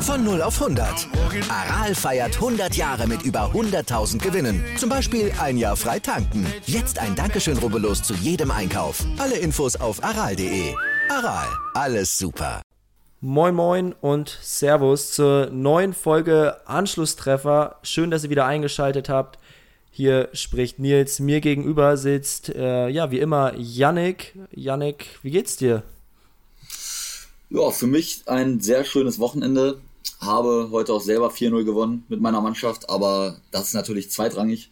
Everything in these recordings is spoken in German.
Von 0 auf 100. Aral feiert 100 Jahre mit über 100.000 Gewinnen. Zum Beispiel ein Jahr frei tanken. Jetzt ein Dankeschön, rubbellos zu jedem Einkauf. Alle Infos auf aral.de. Aral, alles super. Moin Moin und Servus zur neuen Folge Anschlusstreffer. Schön, dass ihr wieder eingeschaltet habt. Hier spricht Nils. Mir gegenüber sitzt, äh, ja, wie immer, Yannick. Yannick, wie geht's dir? Ja, für mich ein sehr schönes Wochenende habe heute auch selber 4-0 gewonnen mit meiner Mannschaft, aber das ist natürlich zweitrangig,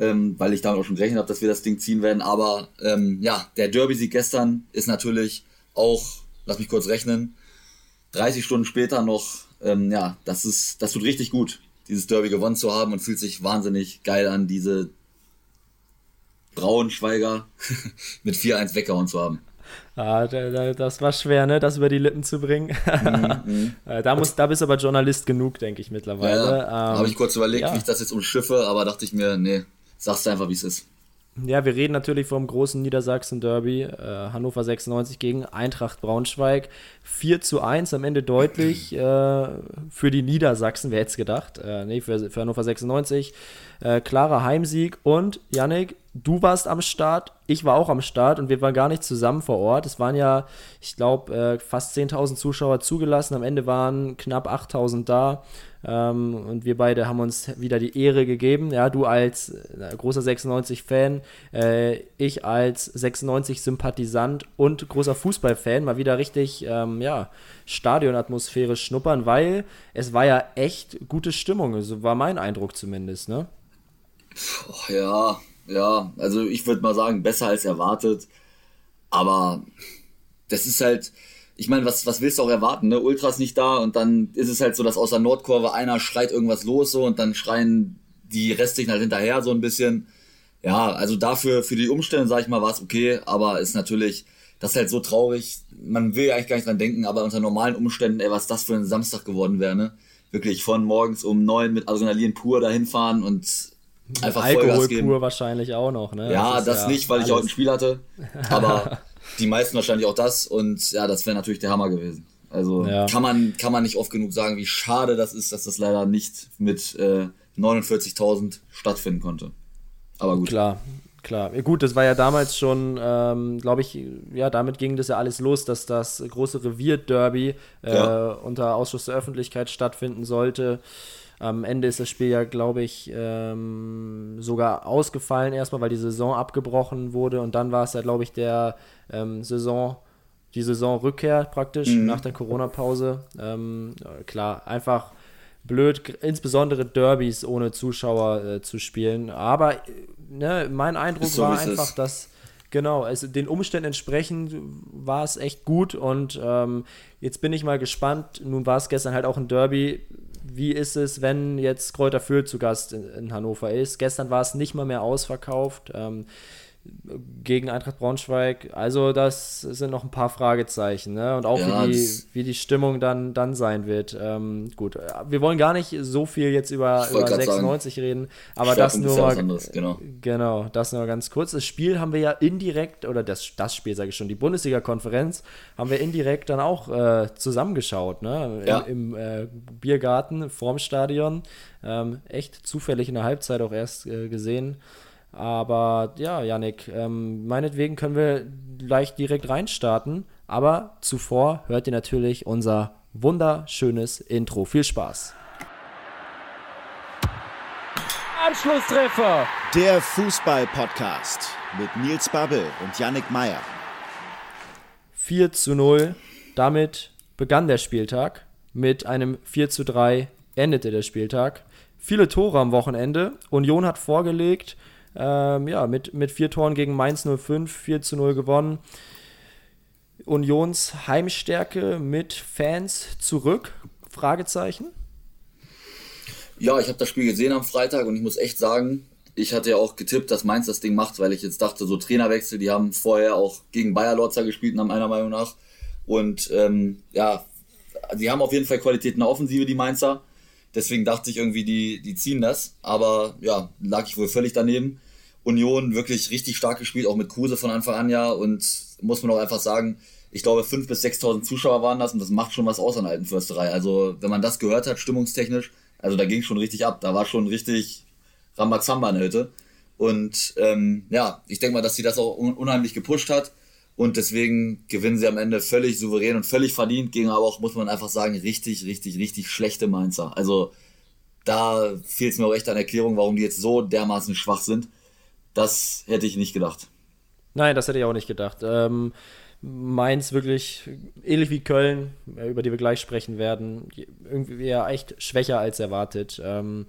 ähm, weil ich damit auch schon gerechnet habe, dass wir das Ding ziehen werden. Aber ähm, ja, der Derby-Sieg gestern ist natürlich auch, lass mich kurz rechnen, 30 Stunden später noch, ähm, ja, das ist, das tut richtig gut, dieses Derby gewonnen zu haben und fühlt sich wahnsinnig geil an, diese Braunschweiger mit 4-1 weggehauen zu haben. Ah, das war schwer, ne, das über die Lippen zu bringen. Mhm, äh, da, muss, da bist du aber Journalist genug, denke ich mittlerweile. Ja, ähm, Habe ich kurz überlegt, ja. wie ich das jetzt umschiffe, aber dachte ich mir, nee, sagst du einfach, wie es ist. Ja, wir reden natürlich vom großen Niedersachsen-Derby. Äh, Hannover 96 gegen Eintracht Braunschweig. 4 zu 1, am Ende deutlich äh, für die Niedersachsen, wer hätte es gedacht? Äh, nee, für, für Hannover 96. Äh, klarer Heimsieg. Und, Yannick, du warst am Start, ich war auch am Start und wir waren gar nicht zusammen vor Ort. Es waren ja, ich glaube, äh, fast 10.000 Zuschauer zugelassen. Am Ende waren knapp 8.000 da. Ähm, und wir beide haben uns wieder die Ehre gegeben. Ja, du als äh, großer 96-Fan, äh, ich als 96-Sympathisant und großer Fußballfan mal wieder richtig, ähm, ja, Stadionatmosphäre schnuppern, weil es war ja echt gute Stimmung. So war mein Eindruck zumindest, ne? Puh, ja, ja, also ich würde mal sagen, besser als erwartet. Aber das ist halt, ich meine, was, was willst du auch erwarten, ne? Ultras nicht da und dann ist es halt so, dass aus der Nordkurve einer schreit irgendwas los so und dann schreien die restlichen halt hinterher so ein bisschen. Ja, also dafür, für die Umstände, sag ich mal, war es okay, aber ist natürlich, das ist halt so traurig. Man will ja eigentlich gar nicht dran denken, aber unter normalen Umständen, ey, was das für ein Samstag geworden wäre, ne? Wirklich von morgens um neun mit Adrenalin pur dahin fahren und einfach Alkohol pur wahrscheinlich auch noch, ne? Ja, das, das ja nicht, weil alles. ich heute ein Spiel hatte, aber die meisten wahrscheinlich auch das und ja, das wäre natürlich der Hammer gewesen. Also ja. kann, man, kann man nicht oft genug sagen, wie schade das ist, dass das leider nicht mit äh, 49.000 stattfinden konnte. Aber gut. Klar, klar. Gut, das war ja damals schon, ähm, glaube ich, ja, damit ging das ja alles los, dass das große Revier-Derby äh, ja. unter Ausschuss der Öffentlichkeit stattfinden sollte. Am Ende ist das Spiel ja, glaube ich, ähm, sogar ausgefallen erstmal, weil die Saison abgebrochen wurde und dann war es ja, glaube ich, der ähm, Saison, die Saisonrückkehr praktisch mhm. nach der Corona-Pause. Ähm, klar, einfach blöd, insbesondere Derbys ohne Zuschauer äh, zu spielen. Aber ne, mein Eindruck so, war einfach, dass Genau, also den Umständen entsprechend war es echt gut und ähm, jetzt bin ich mal gespannt. Nun war es gestern halt auch ein Derby wie ist es, wenn jetzt Kräuter Fürth zu Gast in, in Hannover ist? Gestern war es nicht mal mehr ausverkauft. Ähm, gegen Eintracht Braunschweig. Also das sind noch ein paar Fragezeichen. Ne? Und auch ja, wie, die, wie die Stimmung dann, dann sein wird. Ähm, gut, wir wollen gar nicht so viel jetzt über, über 96 sagen, reden, aber das nur mal, anderes, genau. genau, das nur ganz kurz. Das Spiel haben wir ja indirekt, oder das, das Spiel sage ich schon, die Bundesliga-Konferenz haben wir indirekt dann auch äh, zusammengeschaut. Ne? Ja. Im, im äh, Biergarten vorm Stadion. Ähm, echt zufällig in der Halbzeit auch erst äh, gesehen. Aber ja, Yannick, ähm, meinetwegen können wir gleich direkt reinstarten. Aber zuvor hört ihr natürlich unser wunderschönes Intro. Viel Spaß. Anschlusstreffer. Der Fußball-Podcast mit Nils Babbel und Yannick Meyer. 4 zu 0. Damit begann der Spieltag. Mit einem 4 zu 3 endete der Spieltag. Viele Tore am Wochenende. Union hat vorgelegt. Ähm, ja, mit, mit vier Toren gegen Mainz 05, 4 zu 0 gewonnen. Unions Heimstärke mit Fans zurück? Fragezeichen. Ja, ich habe das Spiel gesehen am Freitag und ich muss echt sagen, ich hatte ja auch getippt, dass Mainz das Ding macht, weil ich jetzt dachte, so Trainerwechsel, die haben vorher auch gegen Bayer Lorzer gespielt, meiner Meinung nach. Und ähm, ja, die haben auf jeden Fall Qualität in der Offensive, die Mainzer. Deswegen dachte ich irgendwie, die, die ziehen das. Aber ja, lag ich wohl völlig daneben. Union wirklich richtig stark gespielt, auch mit Kruse von Anfang an ja. Und muss man auch einfach sagen, ich glaube, 5.000 bis 6.000 Zuschauer waren das und das macht schon was aus an alten Försterei. Also, wenn man das gehört hat, stimmungstechnisch, also da ging schon richtig ab. Da war schon richtig Rambazamba in der Hütte. Und ähm, ja, ich denke mal, dass sie das auch unheimlich gepusht hat. Und deswegen gewinnen sie am Ende völlig souverän und völlig verdient gegen aber auch, muss man einfach sagen, richtig, richtig, richtig schlechte Mainzer. Also da fehlt es mir auch echt an Erklärung, warum die jetzt so dermaßen schwach sind. Das hätte ich nicht gedacht. Nein, das hätte ich auch nicht gedacht. Ähm, Mainz wirklich ähnlich wie Köln, äh, über die wir gleich sprechen werden, irgendwie ja echt schwächer als erwartet. Ähm,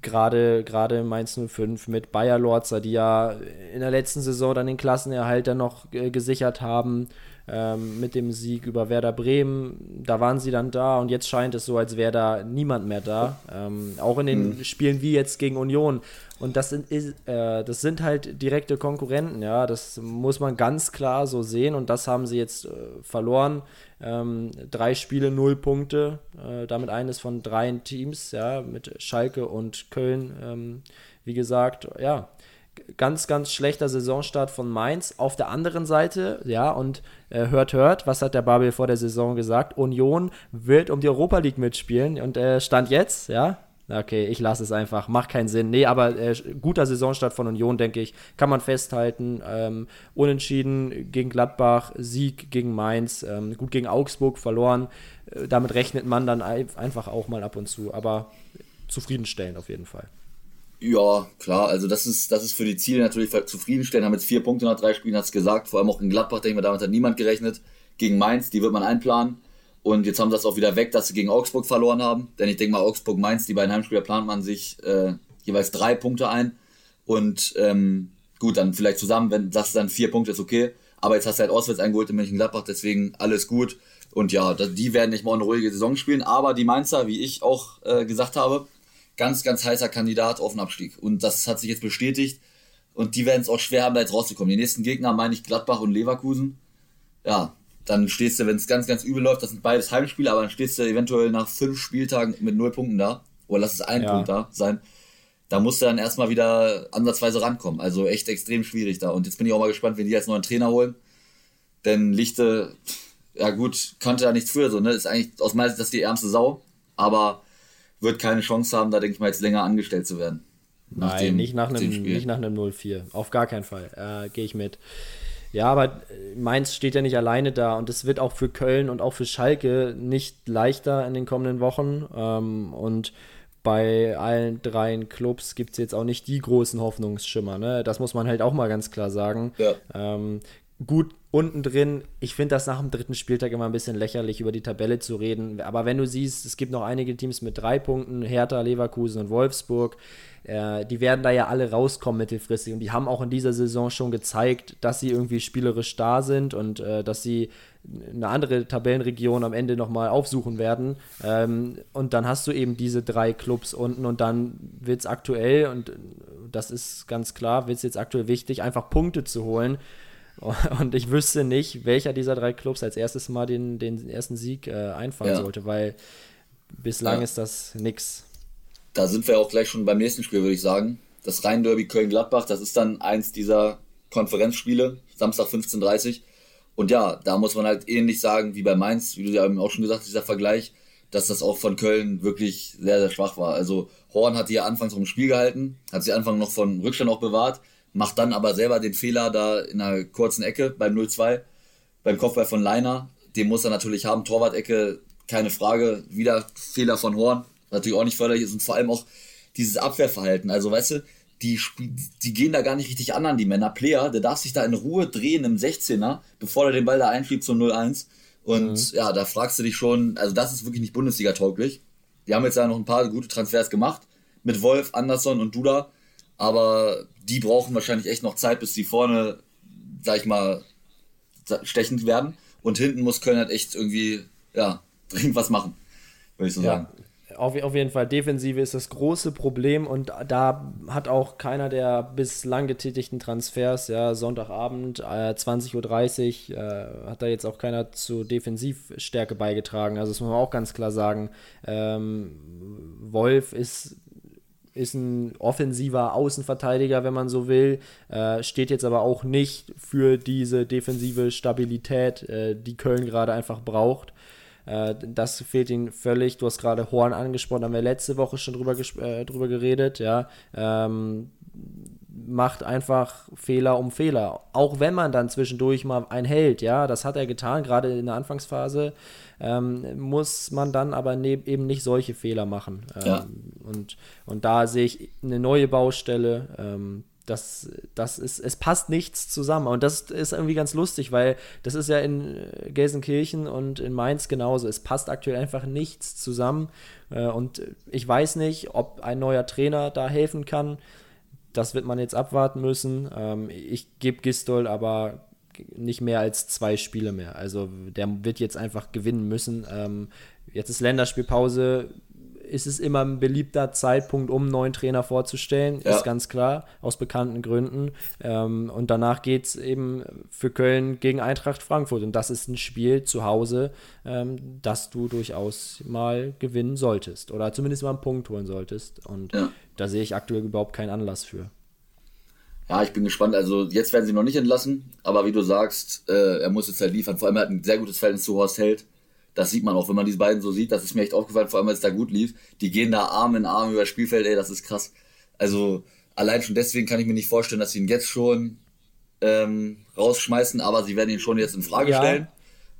gerade gerade Mainz 05 mit Bayer Lorzer, die ja in der letzten Saison dann den Klassenerhalt dann noch äh, gesichert haben ähm, mit dem Sieg über Werder Bremen. Da waren sie dann da und jetzt scheint es so, als wäre da niemand mehr da. Ähm, auch in den mhm. Spielen wie jetzt gegen Union. Und das sind, äh, das sind halt direkte Konkurrenten, ja. Das muss man ganz klar so sehen und das haben sie jetzt äh, verloren. Ähm, drei Spiele, null Punkte. Äh, damit eines von drei Teams, ja, mit Schalke und Köln. Ähm, wie gesagt, ja, ganz, ganz schlechter Saisonstart von Mainz. Auf der anderen Seite, ja, und äh, hört, hört, was hat der Babel vor der Saison gesagt? Union wird um die Europa League mitspielen und äh, stand jetzt, ja. Okay, ich lasse es einfach, macht keinen Sinn. Nee, aber äh, guter Saisonstart von Union, denke ich, kann man festhalten. Ähm, unentschieden gegen Gladbach, Sieg gegen Mainz, ähm, gut gegen Augsburg verloren. Äh, damit rechnet man dann einfach auch mal ab und zu, aber zufriedenstellend auf jeden Fall. Ja, klar, also das ist, das ist für die Ziele natürlich zufriedenstellend. Haben jetzt vier Punkte nach drei Spielen, hat es gesagt. Vor allem auch in Gladbach, denke ich mal, damit hat niemand gerechnet. Gegen Mainz, die wird man einplanen. Und jetzt haben sie das auch wieder weg, dass sie gegen Augsburg verloren haben. Denn ich denke mal, Augsburg-Mainz, die beiden Heimspieler plant man sich äh, jeweils drei Punkte ein. Und ähm, gut, dann vielleicht zusammen, wenn das dann vier Punkte ist, okay. Aber jetzt hast du halt auswärts eingeholt in Mönchengladbach, deswegen alles gut. Und ja, die werden nicht mal eine ruhige Saison spielen. Aber die Mainzer, wie ich auch äh, gesagt habe, ganz, ganz heißer Kandidat auf den Abstieg. Und das hat sich jetzt bestätigt. Und die werden es auch schwer haben, da jetzt rauszukommen. Die nächsten Gegner meine ich Gladbach und Leverkusen. Ja, dann stehst du, wenn es ganz, ganz übel läuft, das sind beides Heimspiele, aber dann stehst du eventuell nach fünf Spieltagen mit null Punkten da. Oder lass es ein ja. Punkt da sein. Da musst du dann erstmal wieder ansatzweise rankommen. Also echt extrem schwierig da. Und jetzt bin ich auch mal gespannt, wenn die jetzt neuen Trainer holen. Denn Lichte, ja gut, konnte da nichts für, so, ne? Ist eigentlich aus meiner Sicht das die ärmste Sau. Aber wird keine Chance haben, da denke ich mal jetzt länger angestellt zu werden. Nein, dem, nicht, nach einem, nicht nach einem 0-4. Auf gar keinen Fall. Äh, Gehe ich mit. Ja, aber Mainz steht ja nicht alleine da und es wird auch für Köln und auch für Schalke nicht leichter in den kommenden Wochen. Ähm, und bei allen dreien Clubs gibt es jetzt auch nicht die großen Hoffnungsschimmer. Ne? Das muss man halt auch mal ganz klar sagen. Ja. Ähm, gut unten drin. Ich finde das nach dem dritten Spieltag immer ein bisschen lächerlich, über die Tabelle zu reden. Aber wenn du siehst, es gibt noch einige Teams mit drei Punkten, Hertha, Leverkusen und Wolfsburg, äh, die werden da ja alle rauskommen mittelfristig. Und die haben auch in dieser Saison schon gezeigt, dass sie irgendwie spielerisch da sind und äh, dass sie eine andere Tabellenregion am Ende nochmal aufsuchen werden. Ähm, und dann hast du eben diese drei Clubs unten und dann wird es aktuell, und das ist ganz klar, wird es jetzt aktuell wichtig, einfach Punkte zu holen. Und ich wüsste nicht, welcher dieser drei Clubs als erstes Mal den, den ersten Sieg äh, einfahren ja. sollte, weil bislang ja. ist das nix. Da sind wir auch gleich schon beim nächsten Spiel, würde ich sagen. Das Rhein-Derby Köln-Gladbach, das ist dann eins dieser Konferenzspiele, Samstag 15.30 Uhr. Und ja, da muss man halt ähnlich sagen wie bei Mainz, wie du ja auch schon gesagt hast, dieser Vergleich, dass das auch von Köln wirklich sehr, sehr schwach war. Also Horn hat die ja anfangs vom Spiel gehalten, hat sie Anfang noch von Rückstand auch bewahrt, macht dann aber selber den Fehler da in einer kurzen Ecke beim 0-2, beim Kopfball von Leiner. Den muss er natürlich haben. Torwart-Ecke, keine Frage. Wieder Fehler von Horn, natürlich auch nicht förderlich ist und vor allem auch dieses Abwehrverhalten. Also, weißt du, die, die gehen da gar nicht richtig an an die Männer. Player, der darf sich da in Ruhe drehen im 16er, bevor er den Ball da einschiebt zum 0-1. Und mhm. ja, da fragst du dich schon, also das ist wirklich nicht Bundesliga-tauglich. Die haben jetzt ja noch ein paar gute Transfers gemacht. Mit Wolf, Anderson und Duda. Aber die brauchen wahrscheinlich echt noch Zeit, bis die vorne, sag ich mal, stechend werden. Und hinten muss Köln halt echt irgendwie, ja, dringend was machen, würde ich so ja. sagen. Auf, auf jeden Fall, Defensive ist das große Problem und da hat auch keiner der bislang getätigten Transfers, ja, Sonntagabend, äh, 20.30 Uhr, äh, hat da jetzt auch keiner zu Defensivstärke beigetragen. Also das muss man auch ganz klar sagen. Ähm, Wolf ist ist ein offensiver Außenverteidiger, wenn man so will, äh, steht jetzt aber auch nicht für diese defensive Stabilität, äh, die Köln gerade einfach braucht. Äh, das fehlt ihnen völlig. Du hast gerade Horn angesprochen, haben wir letzte Woche schon drüber, äh, drüber geredet, ja. Ähm, macht einfach Fehler um Fehler. Auch wenn man dann zwischendurch mal einen hält, ja, das hat er getan, gerade in der Anfangsphase, ähm, muss man dann aber ne eben nicht solche Fehler machen. Ähm, ja. und, und da sehe ich eine neue Baustelle. Ähm, das, das ist, es passt nichts zusammen. Und das ist irgendwie ganz lustig, weil das ist ja in Gelsenkirchen und in Mainz genauso. Es passt aktuell einfach nichts zusammen. Äh, und ich weiß nicht, ob ein neuer Trainer da helfen kann. Das wird man jetzt abwarten müssen. Ähm, ich gebe Gistol aber nicht mehr als zwei Spiele mehr. Also der wird jetzt einfach gewinnen müssen. Ähm, jetzt ist Länderspielpause ist es immer ein beliebter Zeitpunkt, um einen neuen Trainer vorzustellen, ja. ist ganz klar, aus bekannten Gründen. Ähm, und danach geht es eben für Köln gegen Eintracht Frankfurt. Und das ist ein Spiel zu Hause, ähm, das du durchaus mal gewinnen solltest. Oder zumindest mal einen Punkt holen solltest. Und ja. da sehe ich aktuell überhaupt keinen Anlass für. Ja, ich bin gespannt. Also jetzt werden sie noch nicht entlassen, aber wie du sagst, äh, er muss jetzt halt liefern. Vor allem er hat ein sehr gutes Verhältnis zu Horst Held. Das sieht man auch, wenn man diese beiden so sieht. Das ist mir echt aufgefallen, vor allem, weil es da gut lief. Die gehen da Arm in Arm über das Spielfeld, ey, das ist krass. Also allein schon deswegen kann ich mir nicht vorstellen, dass sie ihn jetzt schon ähm, rausschmeißen, aber sie werden ihn schon jetzt in Frage ja. stellen.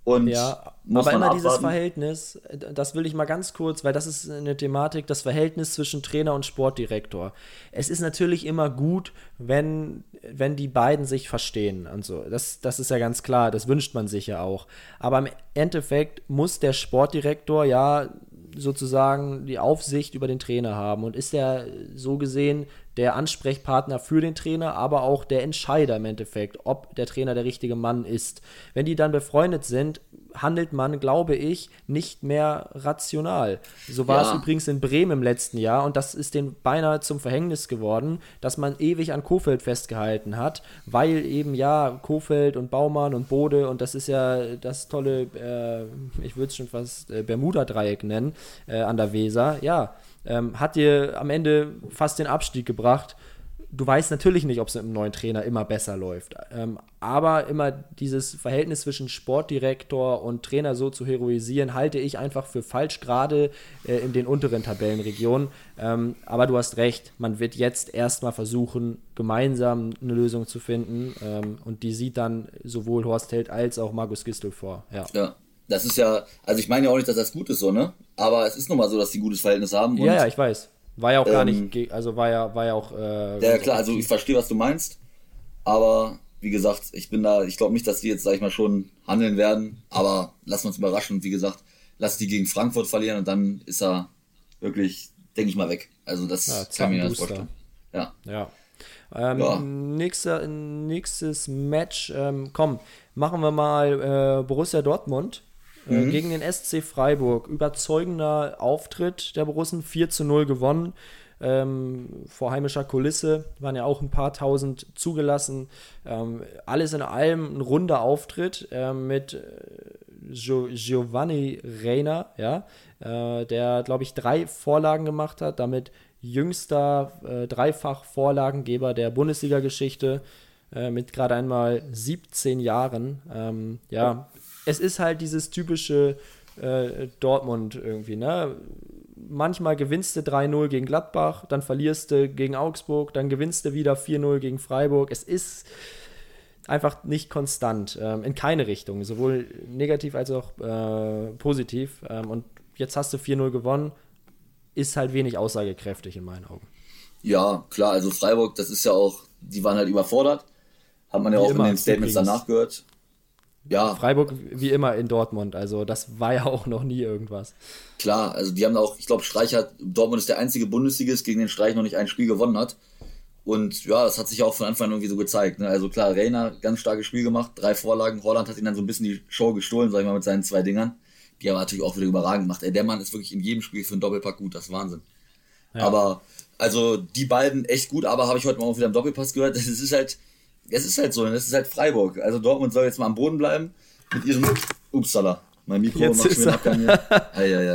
Und ja, aber immer abwarten. dieses Verhältnis, das will ich mal ganz kurz, weil das ist eine Thematik, das Verhältnis zwischen Trainer und Sportdirektor. Es ist natürlich immer gut, wenn, wenn die beiden sich verstehen und so. Das, das ist ja ganz klar, das wünscht man sich ja auch. Aber im Endeffekt muss der Sportdirektor ja sozusagen die Aufsicht über den Trainer haben und ist er so gesehen der Ansprechpartner für den Trainer, aber auch der Entscheider im Endeffekt, ob der Trainer der richtige Mann ist. Wenn die dann befreundet sind, handelt man, glaube ich, nicht mehr rational. So war ja. es übrigens in Bremen im letzten Jahr und das ist denen beinahe zum Verhängnis geworden, dass man ewig an Kofeld festgehalten hat, weil eben ja Kofeld und Baumann und Bode und das ist ja das tolle, äh, ich würde es schon fast äh, Bermuda-Dreieck nennen, äh, an der Weser, ja ähm, hat dir am Ende fast den Abstieg gebracht. Du weißt natürlich nicht, ob es mit einem neuen Trainer immer besser läuft. Ähm, aber immer dieses Verhältnis zwischen Sportdirektor und Trainer so zu heroisieren, halte ich einfach für falsch, gerade äh, in den unteren Tabellenregionen. Ähm, aber du hast recht, man wird jetzt erstmal versuchen, gemeinsam eine Lösung zu finden. Ähm, und die sieht dann sowohl Horst Held als auch Markus Gistel vor. Ja. ja. Das ist ja, also ich meine ja auch nicht, dass das gut ist so, ne? Aber es ist nun mal so, dass die ein gutes Verhältnis haben. ja, ja, ich weiß. War ja auch gar ähm, nicht, also war ja, war ja auch. Äh, ja, klar, also ich verstehe, was du meinst. Aber wie gesagt, ich bin da, ich glaube nicht, dass die jetzt, sag ich mal, schon handeln werden. Aber lassen wir uns überraschen. Und wie gesagt, lass die gegen Frankfurt verlieren und dann ist er wirklich, denke ich mal, weg. Also das ja, kann mir das vorstellen. Ja. Ja. Ähm, ja. Nächster, nächstes Match, ähm, komm, machen wir mal äh, Borussia Dortmund mhm. gegen den SC Freiburg. Überzeugender Auftritt der Borussen, 4 zu 0 gewonnen. Ähm, vor heimischer Kulisse waren ja auch ein paar tausend zugelassen. Ähm, alles in allem ein runder Auftritt äh, mit äh, Gio Giovanni Reina, ja, äh, der, glaube ich, drei Vorlagen gemacht hat, damit jüngster äh, Dreifach-Vorlagengeber der Bundesliga-Geschichte äh, mit gerade einmal 17 Jahren. Ähm, ja, es ist halt dieses typische äh, Dortmund irgendwie, ne? Manchmal gewinnst du 3-0 gegen Gladbach, dann verlierst du gegen Augsburg, dann gewinnst du wieder 4-0 gegen Freiburg. Es ist einfach nicht konstant, ähm, in keine Richtung, sowohl negativ als auch äh, positiv. Ähm, und jetzt hast du 4-0 gewonnen, ist halt wenig aussagekräftig in meinen Augen. Ja, klar, also Freiburg, das ist ja auch, die waren halt überfordert. Hat man ja wie auch in den Statements übrigens. danach gehört. Ja. Freiburg wie immer in Dortmund, also das war ja auch noch nie irgendwas. Klar, also die haben auch, ich glaube, Streich hat, Dortmund ist der einzige Bundesligist, gegen den Streich noch nicht ein Spiel gewonnen hat. Und ja, das hat sich auch von Anfang an irgendwie so gezeigt. Ne? Also klar, Reiner, ganz starkes Spiel gemacht, drei Vorlagen. Holland hat ihn dann so ein bisschen die Show gestohlen, sag ich mal, mit seinen zwei Dingern. Die aber natürlich auch wieder überragend gemacht. Ey, der Mann ist wirklich in jedem Spiel für einen Doppelpack gut, das ist Wahnsinn. Ja. Aber, also die beiden echt gut, aber habe ich heute mal auch wieder im Doppelpass gehört. Es ist halt, es ist halt so, es ist halt Freiburg. Also Dortmund soll jetzt mal am Boden bleiben mit ihrem, upsala, Mein Mikro Jetzt macht schon Abgang.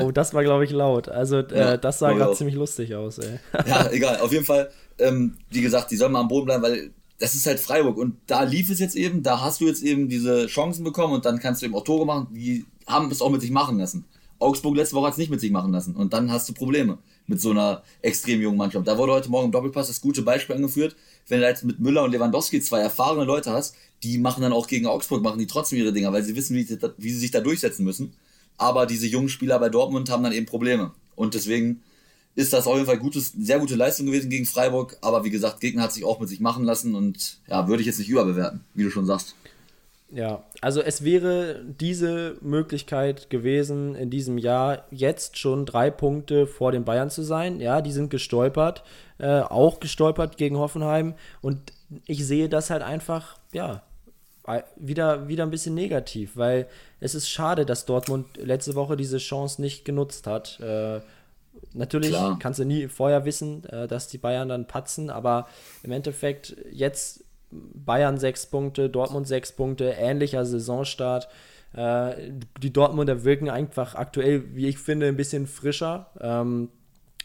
Oh, das war, glaube ich, laut. Also, äh, ja, das sah gerade ziemlich lustig aus, ey. Ja, egal. Auf jeden Fall, ähm, wie gesagt, die sollen mal am Boden bleiben, weil das ist halt Freiburg. Und da lief es jetzt eben, da hast du jetzt eben diese Chancen bekommen und dann kannst du eben auch Tore machen. Die haben es auch mit sich machen lassen. Augsburg letzte Woche hat es nicht mit sich machen lassen. Und dann hast du Probleme mit so einer extrem jungen Mannschaft. Da wurde heute Morgen im Doppelpass das gute Beispiel angeführt. Wenn du jetzt mit Müller und Lewandowski zwei erfahrene Leute hast, die machen dann auch gegen Augsburg, machen die trotzdem ihre Dinger, weil sie wissen, wie, sie, wie sie sich da durchsetzen müssen. Aber diese jungen Spieler bei Dortmund haben dann eben Probleme. Und deswegen ist das auf jeden Fall gutes, sehr gute Leistung gewesen gegen Freiburg. Aber wie gesagt, Gegner hat sich auch mit sich machen lassen und ja, würde ich jetzt nicht überbewerten, wie du schon sagst. Ja, also es wäre diese Möglichkeit gewesen, in diesem Jahr jetzt schon drei Punkte vor den Bayern zu sein. Ja, die sind gestolpert, äh, auch gestolpert gegen Hoffenheim. Und ich sehe das halt einfach, ja, wieder, wieder ein bisschen negativ, weil es ist schade, dass Dortmund letzte Woche diese Chance nicht genutzt hat. Äh, natürlich Klar. kannst du nie vorher wissen, äh, dass die Bayern dann patzen, aber im Endeffekt jetzt Bayern sechs Punkte, Dortmund sechs Punkte, ähnlicher Saisonstart. Äh, die Dortmunder wirken einfach aktuell, wie ich finde, ein bisschen frischer. Ähm,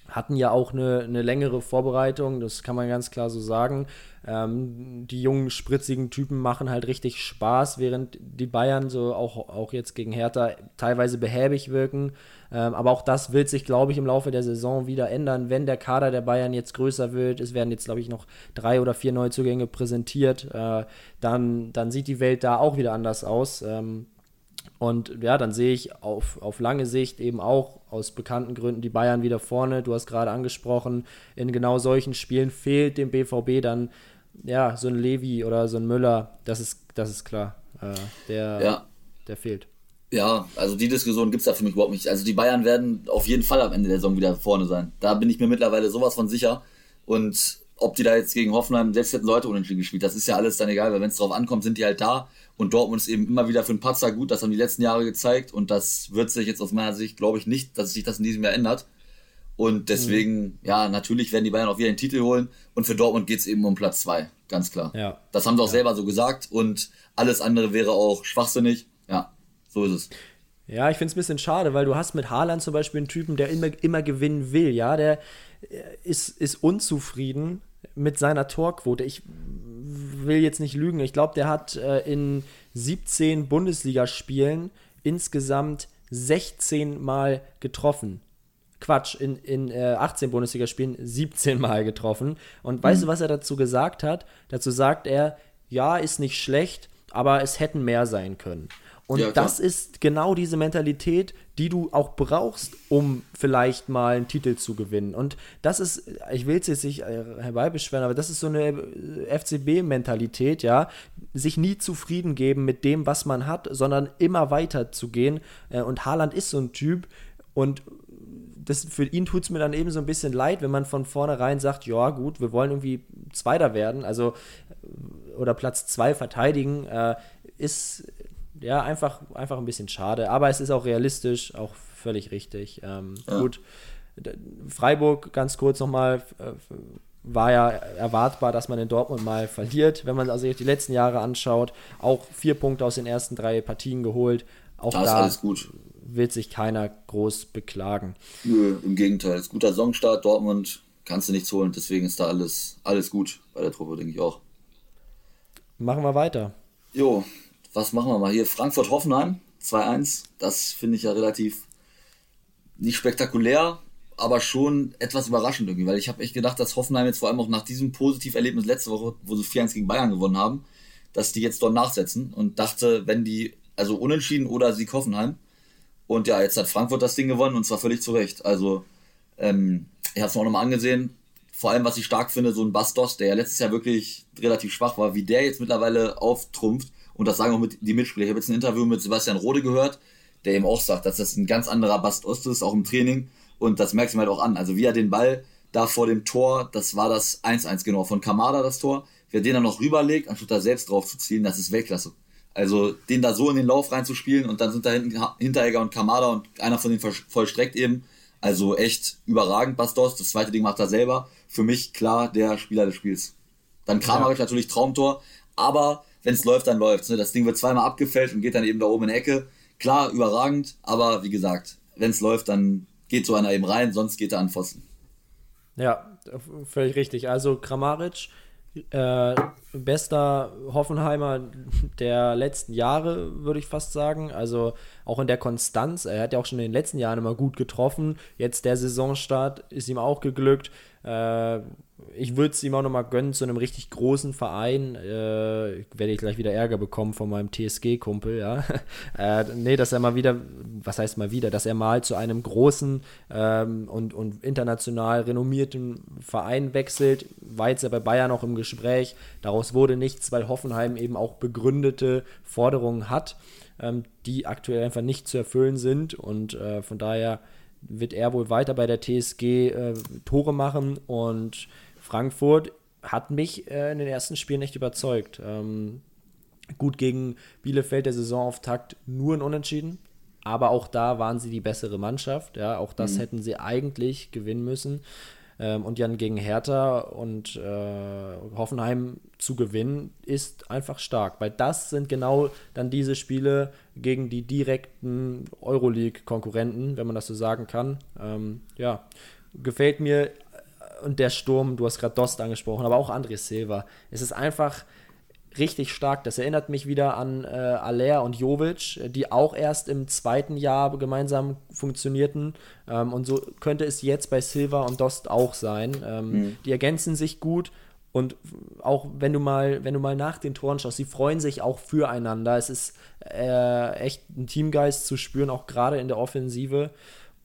hatten ja auch eine, eine längere Vorbereitung, das kann man ganz klar so sagen. Ähm, die jungen, spritzigen Typen machen halt richtig Spaß, während die Bayern so auch, auch jetzt gegen Hertha teilweise behäbig wirken. Ähm, aber auch das wird sich, glaube ich, im Laufe der Saison wieder ändern, wenn der Kader der Bayern jetzt größer wird. Es werden jetzt, glaube ich, noch drei oder vier Neuzugänge präsentiert. Äh, dann, dann sieht die Welt da auch wieder anders aus. Ähm, und ja, dann sehe ich auf, auf lange Sicht eben auch aus bekannten Gründen die Bayern wieder vorne. Du hast gerade angesprochen, in genau solchen Spielen fehlt dem BVB dann ja so ein Levi oder so ein Müller. Das ist, das ist klar. Äh, der, ja. der fehlt. Ja, also die Diskussion gibt es da für mich überhaupt nicht. Also die Bayern werden auf jeden Fall am Ende der Saison wieder vorne sein. Da bin ich mir mittlerweile sowas von sicher. Und ob die da jetzt gegen Hoffenheim, selbst hätten Leute unentschieden gespielt, das ist ja alles dann egal, weil wenn es drauf ankommt, sind die halt da. Und Dortmund ist eben immer wieder für einen Patzer gut, das haben die letzten Jahre gezeigt. Und das wird sich jetzt aus meiner Sicht, glaube ich, nicht, dass sich das in diesem Jahr ändert. Und deswegen, mhm. ja, natürlich werden die Bayern auch wieder den Titel holen. Und für Dortmund geht es eben um Platz zwei, ganz klar. Ja. Das haben sie auch ja. selber so gesagt. Und alles andere wäre auch schwachsinnig. Ja, so ist es. Ja, ich finde es ein bisschen schade, weil du hast mit Haaland zum Beispiel einen Typen, der immer, immer gewinnen will, ja, der äh, ist, ist unzufrieden mit seiner Torquote. Ich will jetzt nicht lügen, ich glaube, der hat äh, in 17 Bundesligaspielen insgesamt 16 Mal getroffen. Quatsch, in, in äh, 18 Bundesligaspielen 17 Mal getroffen. Und mhm. weißt du, was er dazu gesagt hat? Dazu sagt er, ja, ist nicht schlecht, aber es hätten mehr sein können. Und ja, das ist genau diese Mentalität, die du auch brauchst, um vielleicht mal einen Titel zu gewinnen. Und das ist, ich will es jetzt nicht äh, herbeibeschweren, aber das ist so eine äh, FCB-Mentalität, ja, sich nie zufrieden geben mit dem, was man hat, sondern immer weiter zu gehen. Äh, und Haaland ist so ein Typ und das, für ihn tut es mir dann eben so ein bisschen leid, wenn man von vornherein sagt, ja gut, wir wollen irgendwie Zweiter werden, also oder Platz zwei verteidigen, äh, ist ja, einfach, einfach ein bisschen schade. Aber es ist auch realistisch, auch völlig richtig. Ähm, ja. Gut, Freiburg, ganz kurz nochmal, äh, war ja erwartbar, dass man in Dortmund mal verliert. Wenn man also die letzten Jahre anschaut, auch vier Punkte aus den ersten drei Partien geholt. Auch das da wird sich keiner groß beklagen. Nö, im Gegenteil. Es ist guter Saisonstart. Dortmund kannst du nichts holen. Deswegen ist da alles, alles gut bei der Truppe, denke ich auch. Machen wir weiter. Jo, was machen wir mal hier? Frankfurt-Hoffenheim 2-1. Das finde ich ja relativ nicht spektakulär, aber schon etwas überraschend irgendwie, weil ich habe echt gedacht, dass Hoffenheim jetzt vor allem auch nach diesem Positiverlebnis letzte Woche, wo sie 4-1 gegen Bayern gewonnen haben, dass die jetzt dort nachsetzen und dachte, wenn die, also unentschieden oder Sieg Hoffenheim. Und ja, jetzt hat Frankfurt das Ding gewonnen und zwar völlig zu Recht. Also, ähm, ich habe es mir auch nochmal angesehen. Vor allem, was ich stark finde, so ein Bastos, der ja letztes Jahr wirklich relativ schwach war, wie der jetzt mittlerweile auftrumpft und das sagen auch mit die Mitspieler. Ich habe jetzt ein Interview mit Sebastian Rode gehört, der eben auch sagt, dass das ein ganz anderer Bast Ost ist, auch im Training. Und das merkst du halt auch an. Also wie er den Ball da vor dem Tor, das war das 1-1 genau, von Kamada das Tor. Wer den dann noch rüberlegt, anstatt da selbst drauf zu zielen, das ist Weltklasse. Also den da so in den Lauf reinzuspielen und dann sind da hinten Hinteregger und Kamada und einer von denen vollstreckt eben. Also echt überragend, Bastos. Das zweite Ding macht er selber. Für mich klar der Spieler des Spiels. Dann Kramaric ja. natürlich Traumtor, aber wenn es läuft, dann läuft ne? Das Ding wird zweimal abgefälscht und geht dann eben da oben in die Ecke. klar, überragend, aber wie gesagt, wenn es läuft, dann geht so einer eben rein, sonst geht er an Pfosten. Ja, völlig richtig. Also Kramaric, äh, bester Hoffenheimer der letzten Jahre, würde ich fast sagen. Also auch in der Konstanz. Er hat ja auch schon in den letzten Jahren immer gut getroffen. Jetzt der Saisonstart ist ihm auch geglückt. Äh, ich würde es ihm auch nochmal gönnen zu einem richtig großen Verein. Äh, werde ich gleich wieder Ärger bekommen von meinem TSG-Kumpel, ja. äh, nee, dass er mal wieder, was heißt mal wieder, dass er mal zu einem großen ähm, und, und international renommierten Verein wechselt. War jetzt ja bei Bayern auch im Gespräch. Daraus wurde nichts, weil Hoffenheim eben auch begründete Forderungen hat, ähm, die aktuell einfach nicht zu erfüllen sind. Und äh, von daher wird er wohl weiter bei der TSG äh, Tore machen und Frankfurt hat mich äh, in den ersten Spielen echt überzeugt. Ähm, gut gegen Bielefeld der Saisonauftakt nur ein Unentschieden, aber auch da waren sie die bessere Mannschaft. Ja, auch das mhm. hätten sie eigentlich gewinnen müssen. Ähm, und dann gegen Hertha und äh, Hoffenheim zu gewinnen, ist einfach stark, weil das sind genau dann diese Spiele gegen die direkten Euroleague-Konkurrenten, wenn man das so sagen kann. Ähm, ja, gefällt mir und der Sturm, du hast gerade Dost angesprochen, aber auch André Silva. Es ist einfach richtig stark. Das erinnert mich wieder an äh, Aller und Jovic, die auch erst im zweiten Jahr gemeinsam funktionierten. Ähm, und so könnte es jetzt bei Silva und Dost auch sein. Ähm, mhm. Die ergänzen sich gut. Und auch wenn du mal, wenn du mal nach den Toren schaust, sie freuen sich auch füreinander. Es ist äh, echt ein Teamgeist zu spüren, auch gerade in der Offensive.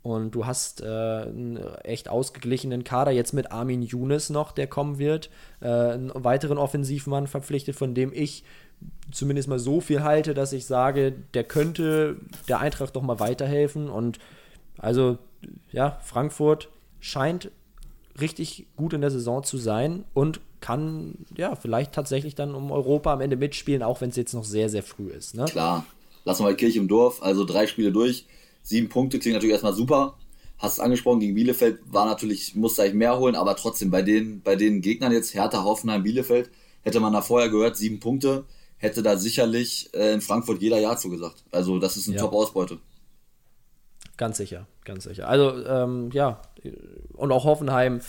Und du hast äh, einen echt ausgeglichenen Kader, jetzt mit Armin Younes noch, der kommen wird. Äh, einen weiteren Offensivmann verpflichtet, von dem ich zumindest mal so viel halte, dass ich sage, der könnte der Eintracht doch mal weiterhelfen. Und also, ja, Frankfurt scheint richtig gut in der Saison zu sein und kann ja vielleicht tatsächlich dann um Europa am Ende mitspielen, auch wenn es jetzt noch sehr, sehr früh ist. Ne? Klar, lassen wir Kirche im Dorf, also drei Spiele durch Sieben Punkte klingt natürlich erstmal super. Hast es angesprochen, gegen Bielefeld war natürlich, musste eigentlich mehr holen, aber trotzdem bei den, bei den Gegnern jetzt, Hertha, Hoffenheim, Bielefeld, hätte man da vorher gehört, sieben Punkte, hätte da sicherlich äh, in Frankfurt jeder Ja zugesagt. Also das ist eine ja. Top-Ausbeute. Ganz sicher, ganz sicher. Also ähm, ja, und auch Hoffenheim,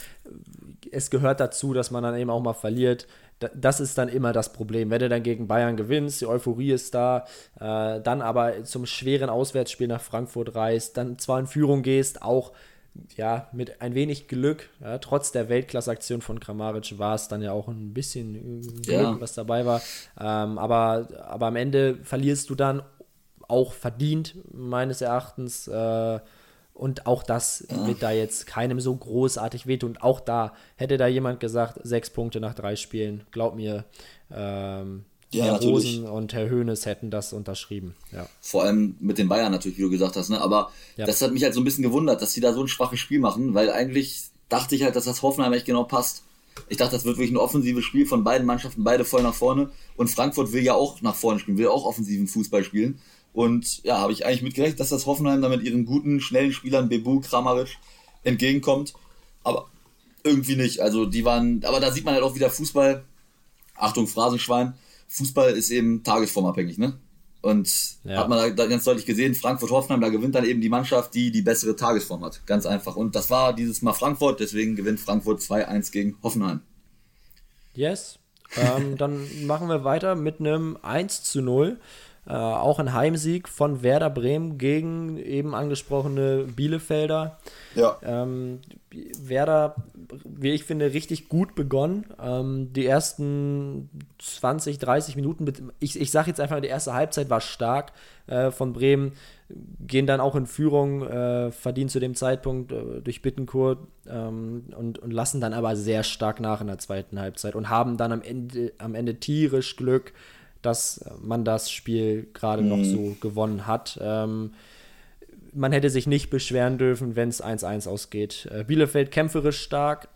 es gehört dazu, dass man dann eben auch mal verliert das ist dann immer das Problem. Wenn du dann gegen Bayern gewinnst, die Euphorie ist da, äh, dann aber zum schweren Auswärtsspiel nach Frankfurt reist, dann zwar in Führung gehst, auch ja, mit ein wenig Glück, ja, trotz der Weltklasse-Aktion von Kramaric war es dann ja auch ein bisschen Glück, ja. was dabei war. Ähm, aber, aber am Ende verlierst du dann auch verdient, meines Erachtens. Äh, und auch das wird da jetzt keinem so großartig wehtun. Und auch da hätte da jemand gesagt, sechs Punkte nach drei Spielen. Glaub mir, ähm, ja, Herr natürlich. Rosen und Herr Hoeneß hätten das unterschrieben. Ja. Vor allem mit den Bayern natürlich, wie du gesagt hast. Ne? Aber ja. das hat mich halt so ein bisschen gewundert, dass sie da so ein schwaches Spiel machen, weil eigentlich dachte ich halt, dass das Hoffenheim echt genau passt. Ich dachte, das wird wirklich ein offensives Spiel von beiden Mannschaften, beide voll nach vorne. Und Frankfurt will ja auch nach vorne spielen, will auch offensiven Fußball spielen. Und ja, habe ich eigentlich mitgerechnet, dass das Hoffenheim da mit ihren guten, schnellen Spielern Bebu, Kramaric entgegenkommt. Aber irgendwie nicht. Also die waren, aber da sieht man halt auch wieder Fußball. Achtung, Phrasenschwein. Fußball ist eben tagesformabhängig, ne? Und ja. hat man da ganz deutlich gesehen, Frankfurt-Hoffenheim, da gewinnt dann eben die Mannschaft, die die bessere Tagesform hat. Ganz einfach. Und das war dieses Mal Frankfurt, deswegen gewinnt Frankfurt 2-1 gegen Hoffenheim. Yes. ähm, dann machen wir weiter mit einem 1 zu 0. Äh, auch ein Heimsieg von Werder Bremen gegen eben angesprochene Bielefelder. Ja. Ähm, Werder, wie ich finde, richtig gut begonnen. Ähm, die ersten 20, 30 Minuten, mit, ich, ich sage jetzt einfach, die erste Halbzeit war stark äh, von Bremen. Gehen dann auch in Führung, äh, verdienen zu dem Zeitpunkt äh, durch Bittenkurt ähm, und, und lassen dann aber sehr stark nach in der zweiten Halbzeit und haben dann am Ende, am Ende tierisch Glück dass man das Spiel gerade mhm. noch so gewonnen hat. Ähm, man hätte sich nicht beschweren dürfen, wenn es 1-1 ausgeht. Äh, Bielefeld kämpferisch stark,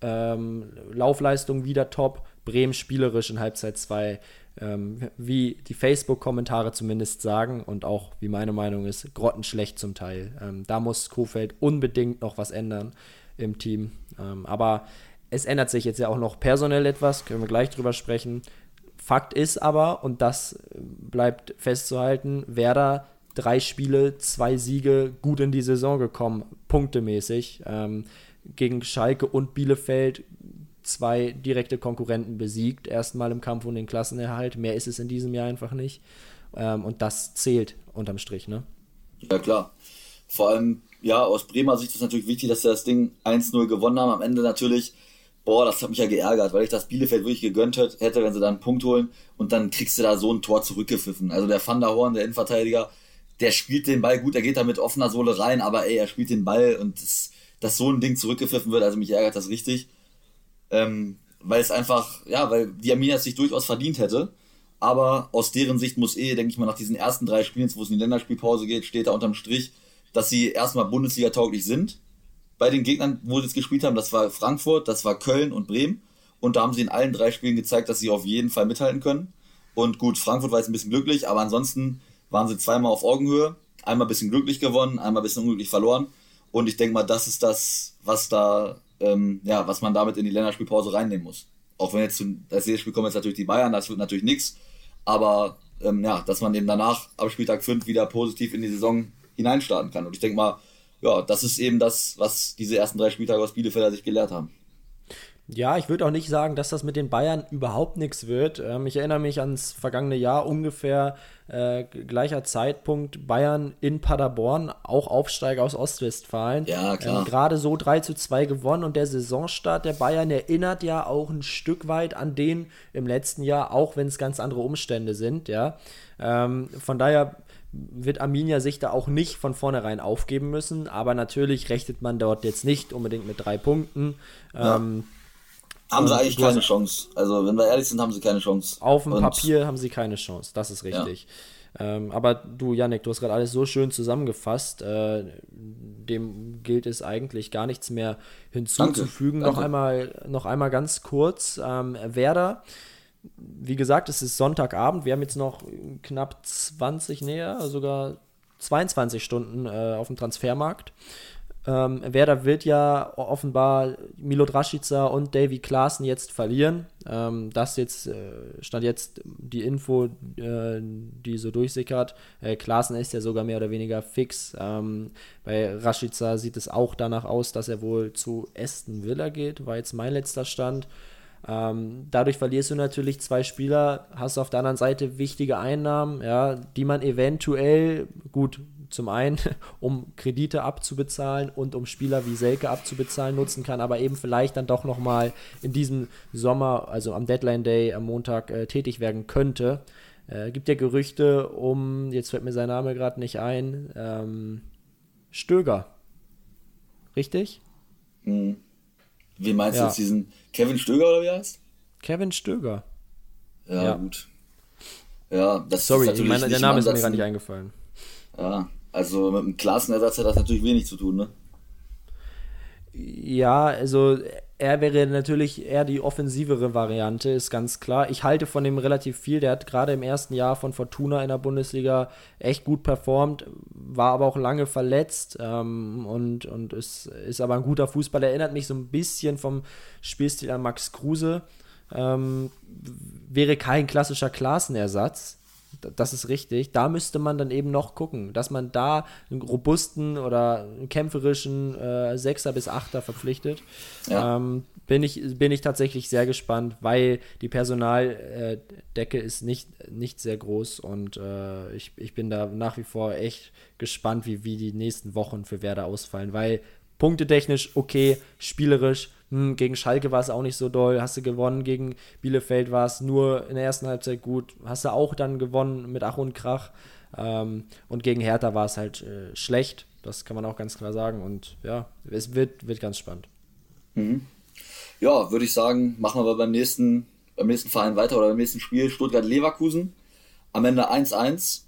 ähm, Laufleistung wieder top, Bremen spielerisch in Halbzeit 2, ähm, wie die Facebook-Kommentare zumindest sagen und auch wie meine Meinung ist, grottenschlecht zum Teil. Ähm, da muss Kofeld unbedingt noch was ändern im Team. Ähm, aber es ändert sich jetzt ja auch noch personell etwas, können wir gleich drüber sprechen. Fakt ist aber, und das bleibt festzuhalten, Werder drei Spiele, zwei Siege, gut in die Saison gekommen, punktemäßig. Ähm, gegen Schalke und Bielefeld zwei direkte Konkurrenten besiegt, erstmal im Kampf um den Klassenerhalt. Mehr ist es in diesem Jahr einfach nicht. Ähm, und das zählt unterm Strich, ne? Ja, klar. Vor allem, ja, aus Bremer Sicht ist natürlich wichtig, dass sie das Ding 1-0 gewonnen haben. Am Ende natürlich, boah, das hat mich ja geärgert, weil ich das Bielefeld wirklich gegönnt hätte, wenn sie da einen Punkt holen und dann kriegst du da so ein Tor zurückgepfiffen. Also der Van der Horn, der Innenverteidiger, der spielt den Ball gut, er geht da mit offener Sohle rein, aber ey, er spielt den Ball und das, dass so ein Ding zurückgepfiffen wird, also mich ärgert das richtig. Ähm, weil es einfach, ja, weil die Arminia es sich durchaus verdient hätte. Aber aus deren Sicht muss eh, denke ich mal, nach diesen ersten drei Spielen, wo es in die Länderspielpause geht, steht da unterm Strich, dass sie erstmal Bundesliga tauglich sind. Bei den Gegnern, wo sie es gespielt haben, das war Frankfurt, das war Köln und Bremen. Und da haben sie in allen drei Spielen gezeigt, dass sie auf jeden Fall mithalten können. Und gut, Frankfurt war jetzt ein bisschen glücklich, aber ansonsten waren sie zweimal auf Augenhöhe. Einmal ein bisschen glücklich gewonnen, einmal ein bisschen unglücklich verloren. Und ich denke mal, das ist das, was da, ähm, ja, was man damit in die Länderspielpause reinnehmen muss. Auch wenn jetzt als nächstes Spiel kommen jetzt natürlich die Bayern, das wird natürlich nichts. Aber ähm, ja, dass man eben danach ab Spieltag 5 wieder positiv in die Saison hineinstarten kann. Und ich denke mal, ja, das ist eben das, was diese ersten drei Spieltage aus Bielefelder sich gelehrt haben. Ja, ich würde auch nicht sagen, dass das mit den Bayern überhaupt nichts wird. Ähm, ich erinnere mich ans vergangene Jahr ungefähr äh, gleicher Zeitpunkt Bayern in Paderborn, auch Aufsteiger aus Ostwestfalen. Ja, klar. Ähm, Gerade so 3 zu 2 gewonnen und der Saisonstart der Bayern erinnert ja auch ein Stück weit an den im letzten Jahr, auch wenn es ganz andere Umstände sind, ja. Ähm, von daher wird Arminia sich da auch nicht von vornherein aufgeben müssen, aber natürlich rechnet man dort jetzt nicht unbedingt mit drei Punkten. Ja. Ähm, haben sie eigentlich keine Chance. Also, wenn wir ehrlich sind, haben sie keine Chance. Auf dem Und Papier haben sie keine Chance, das ist richtig. Ja. Ähm, aber du, Yannick, du hast gerade alles so schön zusammengefasst. Äh, dem gilt es eigentlich gar nichts mehr hinzuzufügen. Danke, danke. Noch, einmal, noch einmal ganz kurz. Ähm, Werder, wie gesagt, es ist Sonntagabend. Wir haben jetzt noch knapp 20, näher, sogar 22 Stunden äh, auf dem Transfermarkt. Ähm, Werder wird ja offenbar Milot Rashica und Davy Klaassen jetzt verlieren. Ähm, das jetzt äh, stand jetzt die Info, äh, die so durchsickert. Äh, Klaassen ist ja sogar mehr oder weniger fix. Ähm, bei Rashica sieht es auch danach aus, dass er wohl zu Aston Villa geht, war jetzt mein letzter Stand. Ähm, dadurch verlierst du natürlich zwei Spieler, hast auf der anderen Seite wichtige Einnahmen, ja, die man eventuell, gut, zum einen, um Kredite abzubezahlen und um Spieler wie Selke abzubezahlen nutzen kann, aber eben vielleicht dann doch nochmal in diesem Sommer, also am Deadline Day am Montag, äh, tätig werden könnte. Äh, gibt ja Gerüchte um, jetzt fällt mir sein Name gerade nicht ein, ähm, Stöger. Richtig? Hm. Wie meinst ja. du jetzt diesen Kevin Stöger oder wie heißt? Kevin Stöger. Ja, ja. gut. Ja, das Sorry, ist natürlich meine, der Name ist mir gerade nicht eingefallen. Ja, also mit einem Klassenersatz hat das natürlich wenig zu tun, ne? Ja, also er wäre natürlich eher die offensivere Variante, ist ganz klar. Ich halte von dem relativ viel. Der hat gerade im ersten Jahr von Fortuna in der Bundesliga echt gut performt, war aber auch lange verletzt ähm, und, und ist, ist aber ein guter Fußballer. Erinnert mich so ein bisschen vom Spielstil an Max Kruse. Ähm, wäre kein klassischer Klassenersatz das ist richtig. Da müsste man dann eben noch gucken, dass man da einen robusten oder einen kämpferischen äh, Sechser bis Achter verpflichtet. Ja. Ähm, bin, ich, bin ich tatsächlich sehr gespannt, weil die Personaldecke ist nicht, nicht sehr groß und äh, ich, ich bin da nach wie vor echt gespannt, wie, wie die nächsten Wochen für Werder ausfallen, weil punktetechnisch okay, spielerisch hm, gegen Schalke war es auch nicht so doll, hast du gewonnen, gegen Bielefeld war es nur in der ersten Halbzeit gut, hast du auch dann gewonnen mit Ach und Krach. Ähm, und gegen Hertha war es halt äh, schlecht, das kann man auch ganz klar sagen. Und ja, es wird, wird ganz spannend. Mhm. Ja, würde ich sagen, machen wir beim nächsten, beim nächsten Verein weiter oder beim nächsten Spiel Stuttgart-Leverkusen. Am Ende 1-1.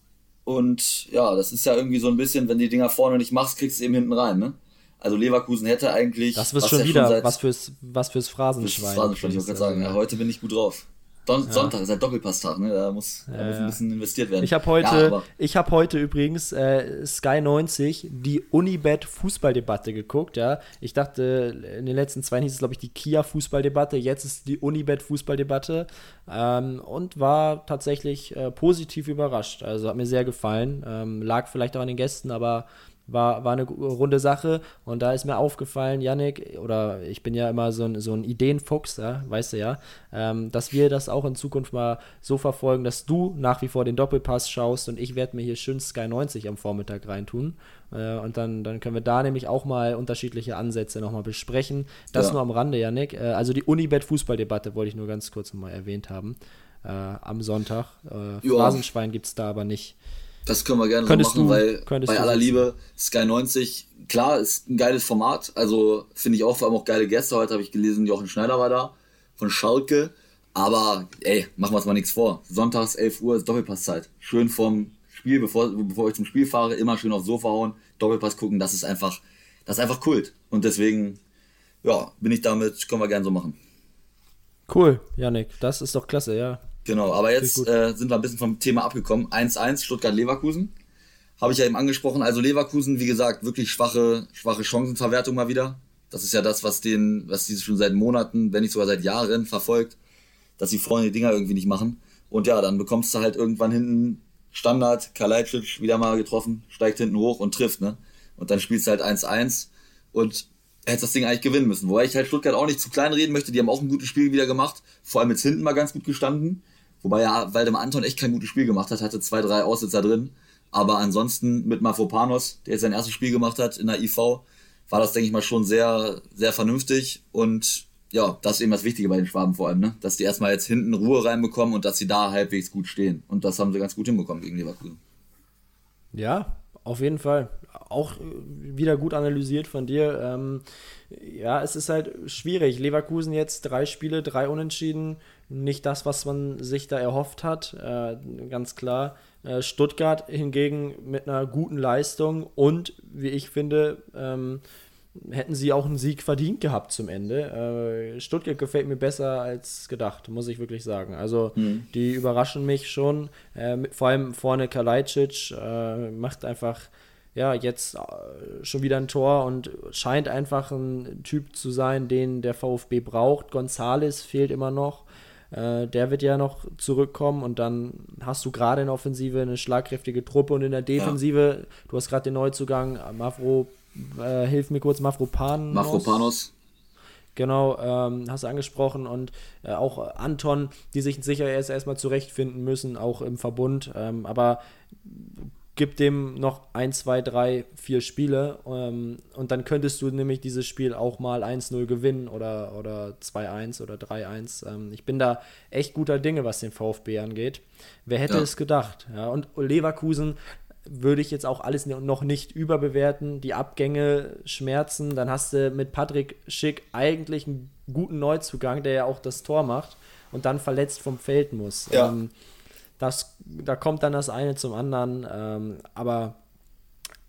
Und ja, das ist ja irgendwie so ein bisschen, wenn die Dinger vorne nicht machst, kriegst du eben hinten rein, ne? Also Leverkusen hätte eigentlich. Das wird schon wieder schon was fürs, was fürs Phrasenschwein. Fürs Phrasenschwein, ich wollte gerade sagen. Ja, heute bin ich gut drauf. Don ja. Sonntag ist halt Doppelpasstag, ne? Da muss, da muss ein bisschen investiert werden. Ich habe heute, ja, hab heute übrigens äh, Sky 90 die Unibet Fußballdebatte geguckt, ja. Ich dachte, in den letzten zwei hieß es, glaube ich, die Kia Fußballdebatte, jetzt ist die Unibet Fußballdebatte ähm, und war tatsächlich äh, positiv überrascht. Also hat mir sehr gefallen. Ähm, lag vielleicht auch an den Gästen, aber war, war eine runde Sache und da ist mir aufgefallen, Yannick, oder ich bin ja immer so ein, so ein Ideenfuchs, ja, weißt du ja, ähm, dass wir das auch in Zukunft mal so verfolgen, dass du nach wie vor den Doppelpass schaust und ich werde mir hier schön Sky 90 am Vormittag reintun. Äh, und dann, dann können wir da nämlich auch mal unterschiedliche Ansätze nochmal besprechen. Das ja. nur am Rande, Yannick. Äh, also die Unibet-Fußballdebatte wollte ich nur ganz kurz mal erwähnt haben. Äh, am Sonntag. Äh, Phrasenschwein gibt es da aber nicht. Das können wir gerne könntest so machen, du, weil bei aller Liebe, Sky 90, klar, ist ein geiles Format. Also finde ich auch vor allem auch geile Gäste. Heute habe ich gelesen, Jochen Schneider war da von Schalke. Aber ey, machen wir uns mal nichts vor. Sonntags 11 Uhr ist Doppelpasszeit. Schön vorm Spiel, bevor, bevor ich zum Spiel fahre, immer schön aufs Sofa hauen, Doppelpass gucken. Das ist einfach, das ist einfach Kult. Und deswegen, ja, bin ich damit, können wir gerne so machen. Cool, Janik, das ist doch klasse, ja. Genau, aber jetzt äh, sind wir ein bisschen vom Thema abgekommen. 1-1 Stuttgart-Leverkusen. Habe ich ja eben angesprochen. Also Leverkusen, wie gesagt, wirklich schwache, schwache Chancenverwertung mal wieder. Das ist ja das, was den, was die schon seit Monaten, wenn nicht sogar seit Jahren verfolgt, dass sie vorne die Dinger irgendwie nicht machen. Und ja, dann bekommst du halt irgendwann hinten Standard, Kalajdzic wieder mal getroffen, steigt hinten hoch und trifft, ne? Und dann spielst du halt 1-1 und hättest das Ding eigentlich gewinnen müssen. Wobei ich halt Stuttgart auch nicht zu klein reden möchte, die haben auch ein gutes Spiel wieder gemacht, vor allem jetzt hinten mal ganz gut gestanden. Wobei ja Waldemar Anton echt kein gutes Spiel gemacht hat, hatte zwei, drei Aussitzer drin. Aber ansonsten mit Mafropanos, der jetzt sein erstes Spiel gemacht hat in der IV, war das, denke ich mal, schon sehr, sehr vernünftig. Und ja, das ist eben das Wichtige bei den Schwaben vor allem, ne? Dass die erstmal jetzt hinten Ruhe reinbekommen und dass sie da halbwegs gut stehen. Und das haben sie ganz gut hinbekommen gegen Leverkusen. Ja, auf jeden Fall. Auch wieder gut analysiert von dir. Ähm, ja, es ist halt schwierig. Leverkusen jetzt drei Spiele, drei Unentschieden nicht das, was man sich da erhofft hat, äh, ganz klar. Äh, Stuttgart hingegen mit einer guten Leistung und, wie ich finde, ähm, hätten sie auch einen Sieg verdient gehabt zum Ende. Äh, Stuttgart gefällt mir besser als gedacht, muss ich wirklich sagen. Also mhm. die überraschen mich schon. Äh, vor allem vorne Kalajdzic äh, macht einfach ja, jetzt äh, schon wieder ein Tor und scheint einfach ein Typ zu sein, den der VfB braucht. Gonzales fehlt immer noch. Äh, der wird ja noch zurückkommen und dann hast du gerade in der Offensive eine schlagkräftige Truppe und in der Defensive, ja. du hast gerade den Neuzugang, Mavro, äh, hilf mir kurz, Mafropanos. Mafropanos. Genau, ähm, hast du angesprochen und äh, auch Anton, die sich sicher erst erstmal zurechtfinden müssen, auch im Verbund. Ähm, aber gib dem noch ein, zwei, drei, vier Spiele ähm, und dann könntest du nämlich dieses Spiel auch mal 1-0 gewinnen oder, oder 2-1 oder 3-1. Ähm, ich bin da echt guter Dinge, was den VfB angeht. Wer hätte ja. es gedacht? Ja, und Leverkusen würde ich jetzt auch alles noch nicht überbewerten. Die Abgänge schmerzen. Dann hast du mit Patrick Schick eigentlich einen guten Neuzugang, der ja auch das Tor macht und dann verletzt vom Feld muss. Ja. Ähm, das, da kommt dann das eine zum anderen. Ähm, aber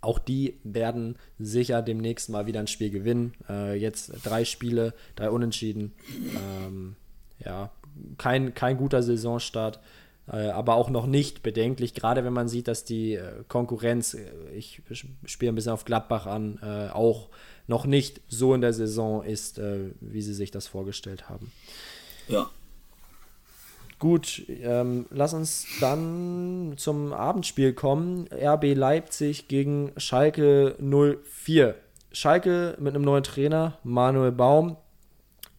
auch die werden sicher demnächst mal wieder ein Spiel gewinnen. Äh, jetzt drei Spiele, drei Unentschieden. Ähm, ja, kein, kein guter Saisonstart, äh, aber auch noch nicht bedenklich, gerade wenn man sieht, dass die äh, Konkurrenz, äh, ich spiele ein bisschen auf Gladbach an, auch noch nicht so in der Saison ist, wie sie sich das vorgestellt haben. Ja, Gut, ähm, lass uns dann zum Abendspiel kommen. RB Leipzig gegen Schalke 04. Schalke mit einem neuen Trainer, Manuel Baum,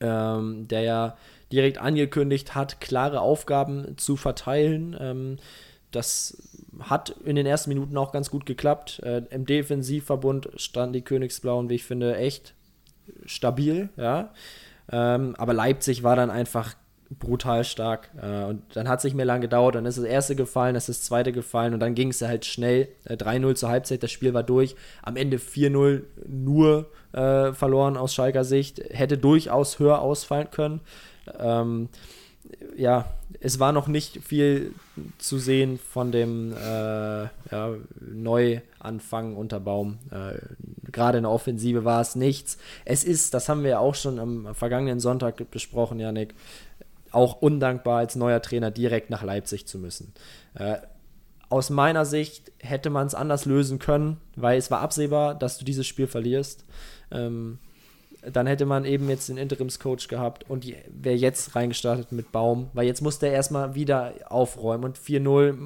ähm, der ja direkt angekündigt hat, klare Aufgaben zu verteilen. Ähm, das hat in den ersten Minuten auch ganz gut geklappt. Äh, Im Defensivverbund standen die Königsblauen, wie ich finde, echt stabil. Ja. Ähm, aber Leipzig war dann einfach brutal stark. Äh, und dann hat es nicht mehr lange gedauert. Dann ist das erste gefallen, ist das zweite gefallen und dann ging es halt schnell. Äh, 3-0 zur Halbzeit, das Spiel war durch. Am Ende 4-0 nur äh, verloren aus Schalker Sicht. Hätte durchaus höher ausfallen können. Ähm, ja, es war noch nicht viel zu sehen von dem äh, ja, Neuanfang unter Baum. Äh, Gerade in der Offensive war es nichts. Es ist, das haben wir ja auch schon am vergangenen Sonntag besprochen, Janik, auch undankbar als neuer Trainer direkt nach Leipzig zu müssen. Äh, aus meiner Sicht hätte man es anders lösen können, weil es war absehbar, dass du dieses Spiel verlierst. Ähm, dann hätte man eben jetzt den Interimscoach gehabt und wäre jetzt reingestartet mit Baum, weil jetzt musste er erstmal wieder aufräumen und 4-0,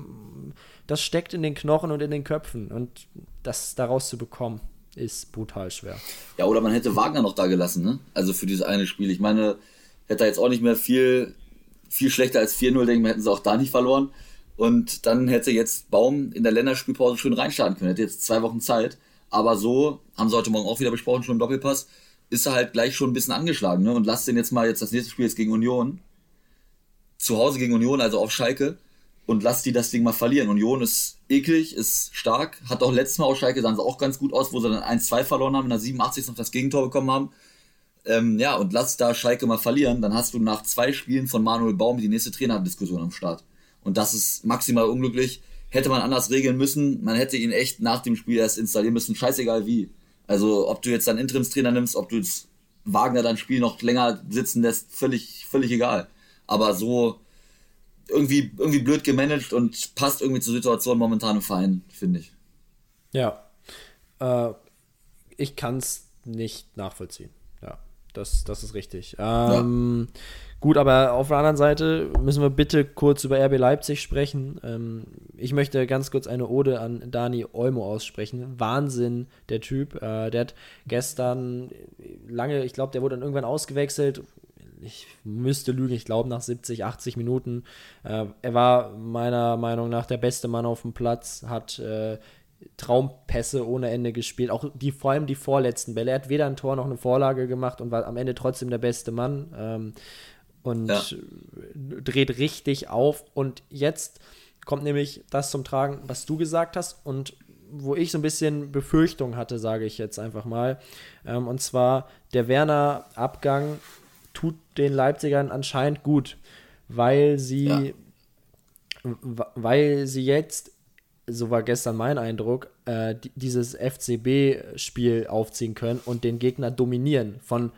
das steckt in den Knochen und in den Köpfen und das daraus zu bekommen, ist brutal schwer. Ja, oder man hätte Wagner noch da gelassen, ne? Also für dieses eine Spiel. Ich meine, hätte er jetzt auch nicht mehr viel, viel schlechter als 4-0, denke ich, hätten sie auch da nicht verloren. Und dann hätte jetzt Baum in der Länderspielpause schön reinstarten können. Hätte jetzt zwei Wochen Zeit. Aber so, haben sie heute Morgen auch wieder besprochen, schon im Doppelpass, ist er halt gleich schon ein bisschen angeschlagen. Ne? Und lass den jetzt mal jetzt das nächste Spiel jetzt gegen Union. Zu Hause gegen Union, also auf Schalke. Und lass die das Ding mal verlieren. Union ist eklig, ist stark. Hat auch letztes Mal auf Schalke sahen sie auch ganz gut aus, wo sie dann 1-2 verloren haben, in der 87. noch das Gegentor bekommen haben. Ähm, ja, und lass da Schalke mal verlieren. Dann hast du nach zwei Spielen von Manuel Baum die nächste Trainerdiskussion am Start. Und das ist maximal unglücklich. Hätte man anders regeln müssen. Man hätte ihn echt nach dem Spiel erst installieren müssen. Scheißegal wie. Also, ob du jetzt dann Interimstrainer nimmst, ob du jetzt Wagner dein Spiel noch länger sitzen lässt, völlig, völlig egal. Aber so irgendwie, irgendwie blöd gemanagt und passt irgendwie zur Situation momentan im Verein, finde ich. Ja. Äh, ich kann es nicht nachvollziehen. Das, das ist richtig. Ähm, ja. Gut, aber auf der anderen Seite müssen wir bitte kurz über RB Leipzig sprechen. Ähm, ich möchte ganz kurz eine Ode an Dani Olmo aussprechen. Wahnsinn, der Typ. Äh, der hat gestern lange, ich glaube, der wurde dann irgendwann ausgewechselt. Ich müsste lügen, ich glaube nach 70, 80 Minuten. Äh, er war meiner Meinung nach der beste Mann auf dem Platz, hat äh, Traumpässe ohne Ende gespielt. Auch die, vor allem die vorletzten Bälle. Er hat weder ein Tor noch eine Vorlage gemacht und war am Ende trotzdem der beste Mann. Ähm, und ja. dreht richtig auf. Und jetzt kommt nämlich das zum Tragen, was du gesagt hast und wo ich so ein bisschen Befürchtung hatte, sage ich jetzt einfach mal. Ähm, und zwar der Werner-Abgang tut den Leipzigern anscheinend gut, weil sie, ja. weil sie jetzt, so war gestern mein Eindruck, äh, dieses FCB-Spiel aufziehen können und den Gegner dominieren von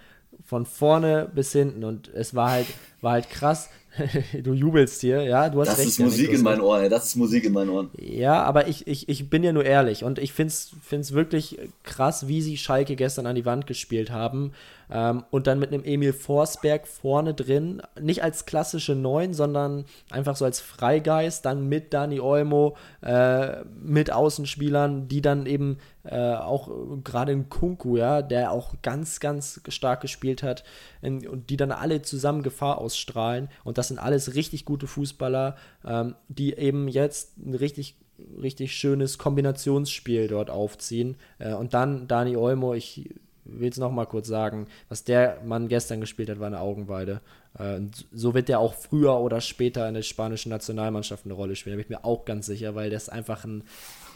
von vorne bis hinten und es war halt, war halt krass. du jubelst hier, ja, du hast das recht. Das ist Musik in meinen Ohren, das ist Musik in meinen Ohren. Ja, aber ich, ich, ich bin ja nur ehrlich und ich finde es wirklich krass, wie sie Schalke gestern an die Wand gespielt haben. Ähm, und dann mit einem Emil Forsberg vorne drin, nicht als klassische Neun, sondern einfach so als Freigeist, dann mit Dani Olmo, äh, mit Außenspielern, die dann eben äh, auch gerade in Kunku, ja, der auch ganz, ganz stark gespielt hat in, und die dann alle zusammen Gefahr ausstrahlen. Und das sind alles richtig gute Fußballer, ähm, die eben jetzt ein richtig richtig schönes Kombinationsspiel dort aufziehen. Äh, und dann Dani Olmo, ich will es nochmal kurz sagen, was der Mann gestern gespielt hat, war eine Augenweide. Äh, so wird der auch früher oder später in der spanischen Nationalmannschaft eine Rolle spielen, da bin ich mir auch ganz sicher, weil das einfach ein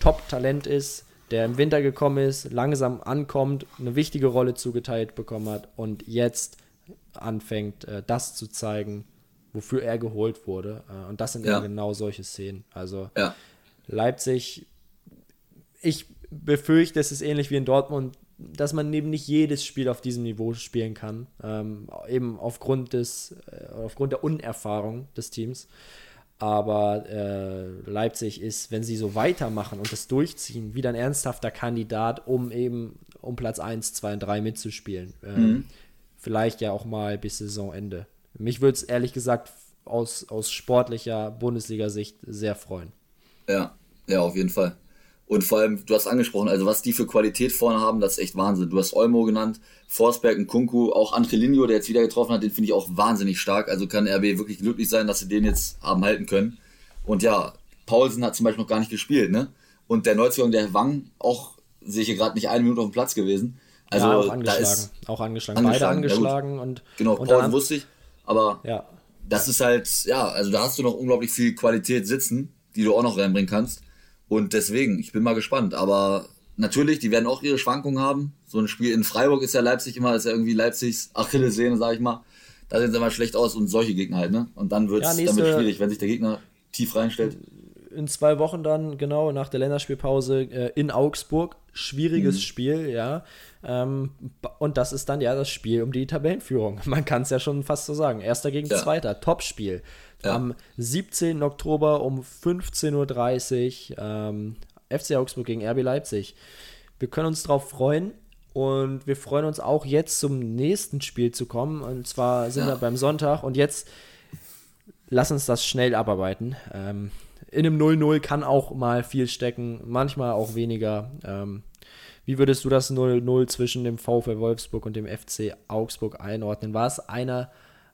Top-Talent ist, der im Winter gekommen ist, langsam ankommt, eine wichtige Rolle zugeteilt bekommen hat und jetzt anfängt, äh, das zu zeigen, wofür er geholt wurde. Äh, und das sind ja. genau solche Szenen. Also ja. Leipzig, ich befürchte, es ist ähnlich wie in Dortmund dass man eben nicht jedes Spiel auf diesem Niveau spielen kann, ähm, eben aufgrund des, äh, aufgrund der Unerfahrung des Teams. Aber äh, Leipzig ist, wenn sie so weitermachen und das durchziehen, wieder ein ernsthafter Kandidat, um eben um Platz 1, 2 und 3 mitzuspielen. Ähm, mhm. Vielleicht ja auch mal bis Saisonende. Mich würde es ehrlich gesagt aus, aus sportlicher Bundesliga-Sicht sehr freuen. Ja, ja, auf jeden Fall. Und vor allem, du hast angesprochen, also was die für Qualität vorne haben, das ist echt Wahnsinn. Du hast Olmo genannt, Forsberg und Kunku, auch Andrelinho, der jetzt wieder getroffen hat, den finde ich auch wahnsinnig stark. Also kann RB wirklich glücklich sein, dass sie den jetzt haben halten können. Und ja, Paulsen hat zum Beispiel noch gar nicht gespielt, ne? Und der Neuzugang, der Wang, auch sehe ich hier gerade nicht eine Minute auf dem Platz gewesen. Also ja, auch angeschlagen. Ist auch angeschlagen. Beide angeschlagen. Und, genau, und Paulsen wusste ich. Aber ja. das ist halt, ja, also da hast du noch unglaublich viel Qualität sitzen, die du auch noch reinbringen kannst. Und deswegen, ich bin mal gespannt. Aber natürlich, die werden auch ihre Schwankungen haben. So ein Spiel in Freiburg ist ja Leipzig immer, ist ja irgendwie Leipzigs Achillessehne, sag ich mal. Da sehen sie immer schlecht aus und solche Gegner halt, ne? Und dann wird es ja, schwierig, wenn sich der Gegner tief reinstellt. in zwei Wochen dann, genau, nach der Länderspielpause äh, in Augsburg. Schwieriges mhm. Spiel, ja. Ähm, und das ist dann ja das Spiel um die Tabellenführung. Man kann es ja schon fast so sagen. Erster gegen ja. Zweiter, Topspiel. Ja. Am 17. Oktober um 15.30 Uhr ähm, FC Augsburg gegen RB Leipzig. Wir können uns darauf freuen. Und wir freuen uns auch jetzt zum nächsten Spiel zu kommen. Und zwar sind ja. wir beim Sonntag. Und jetzt lass uns das schnell abarbeiten. Ähm, in einem 0-0 kann auch mal viel stecken, manchmal auch weniger. Ähm, wie würdest du das 0-0 zwischen dem VfL Wolfsburg und dem FC Augsburg einordnen? War es eine,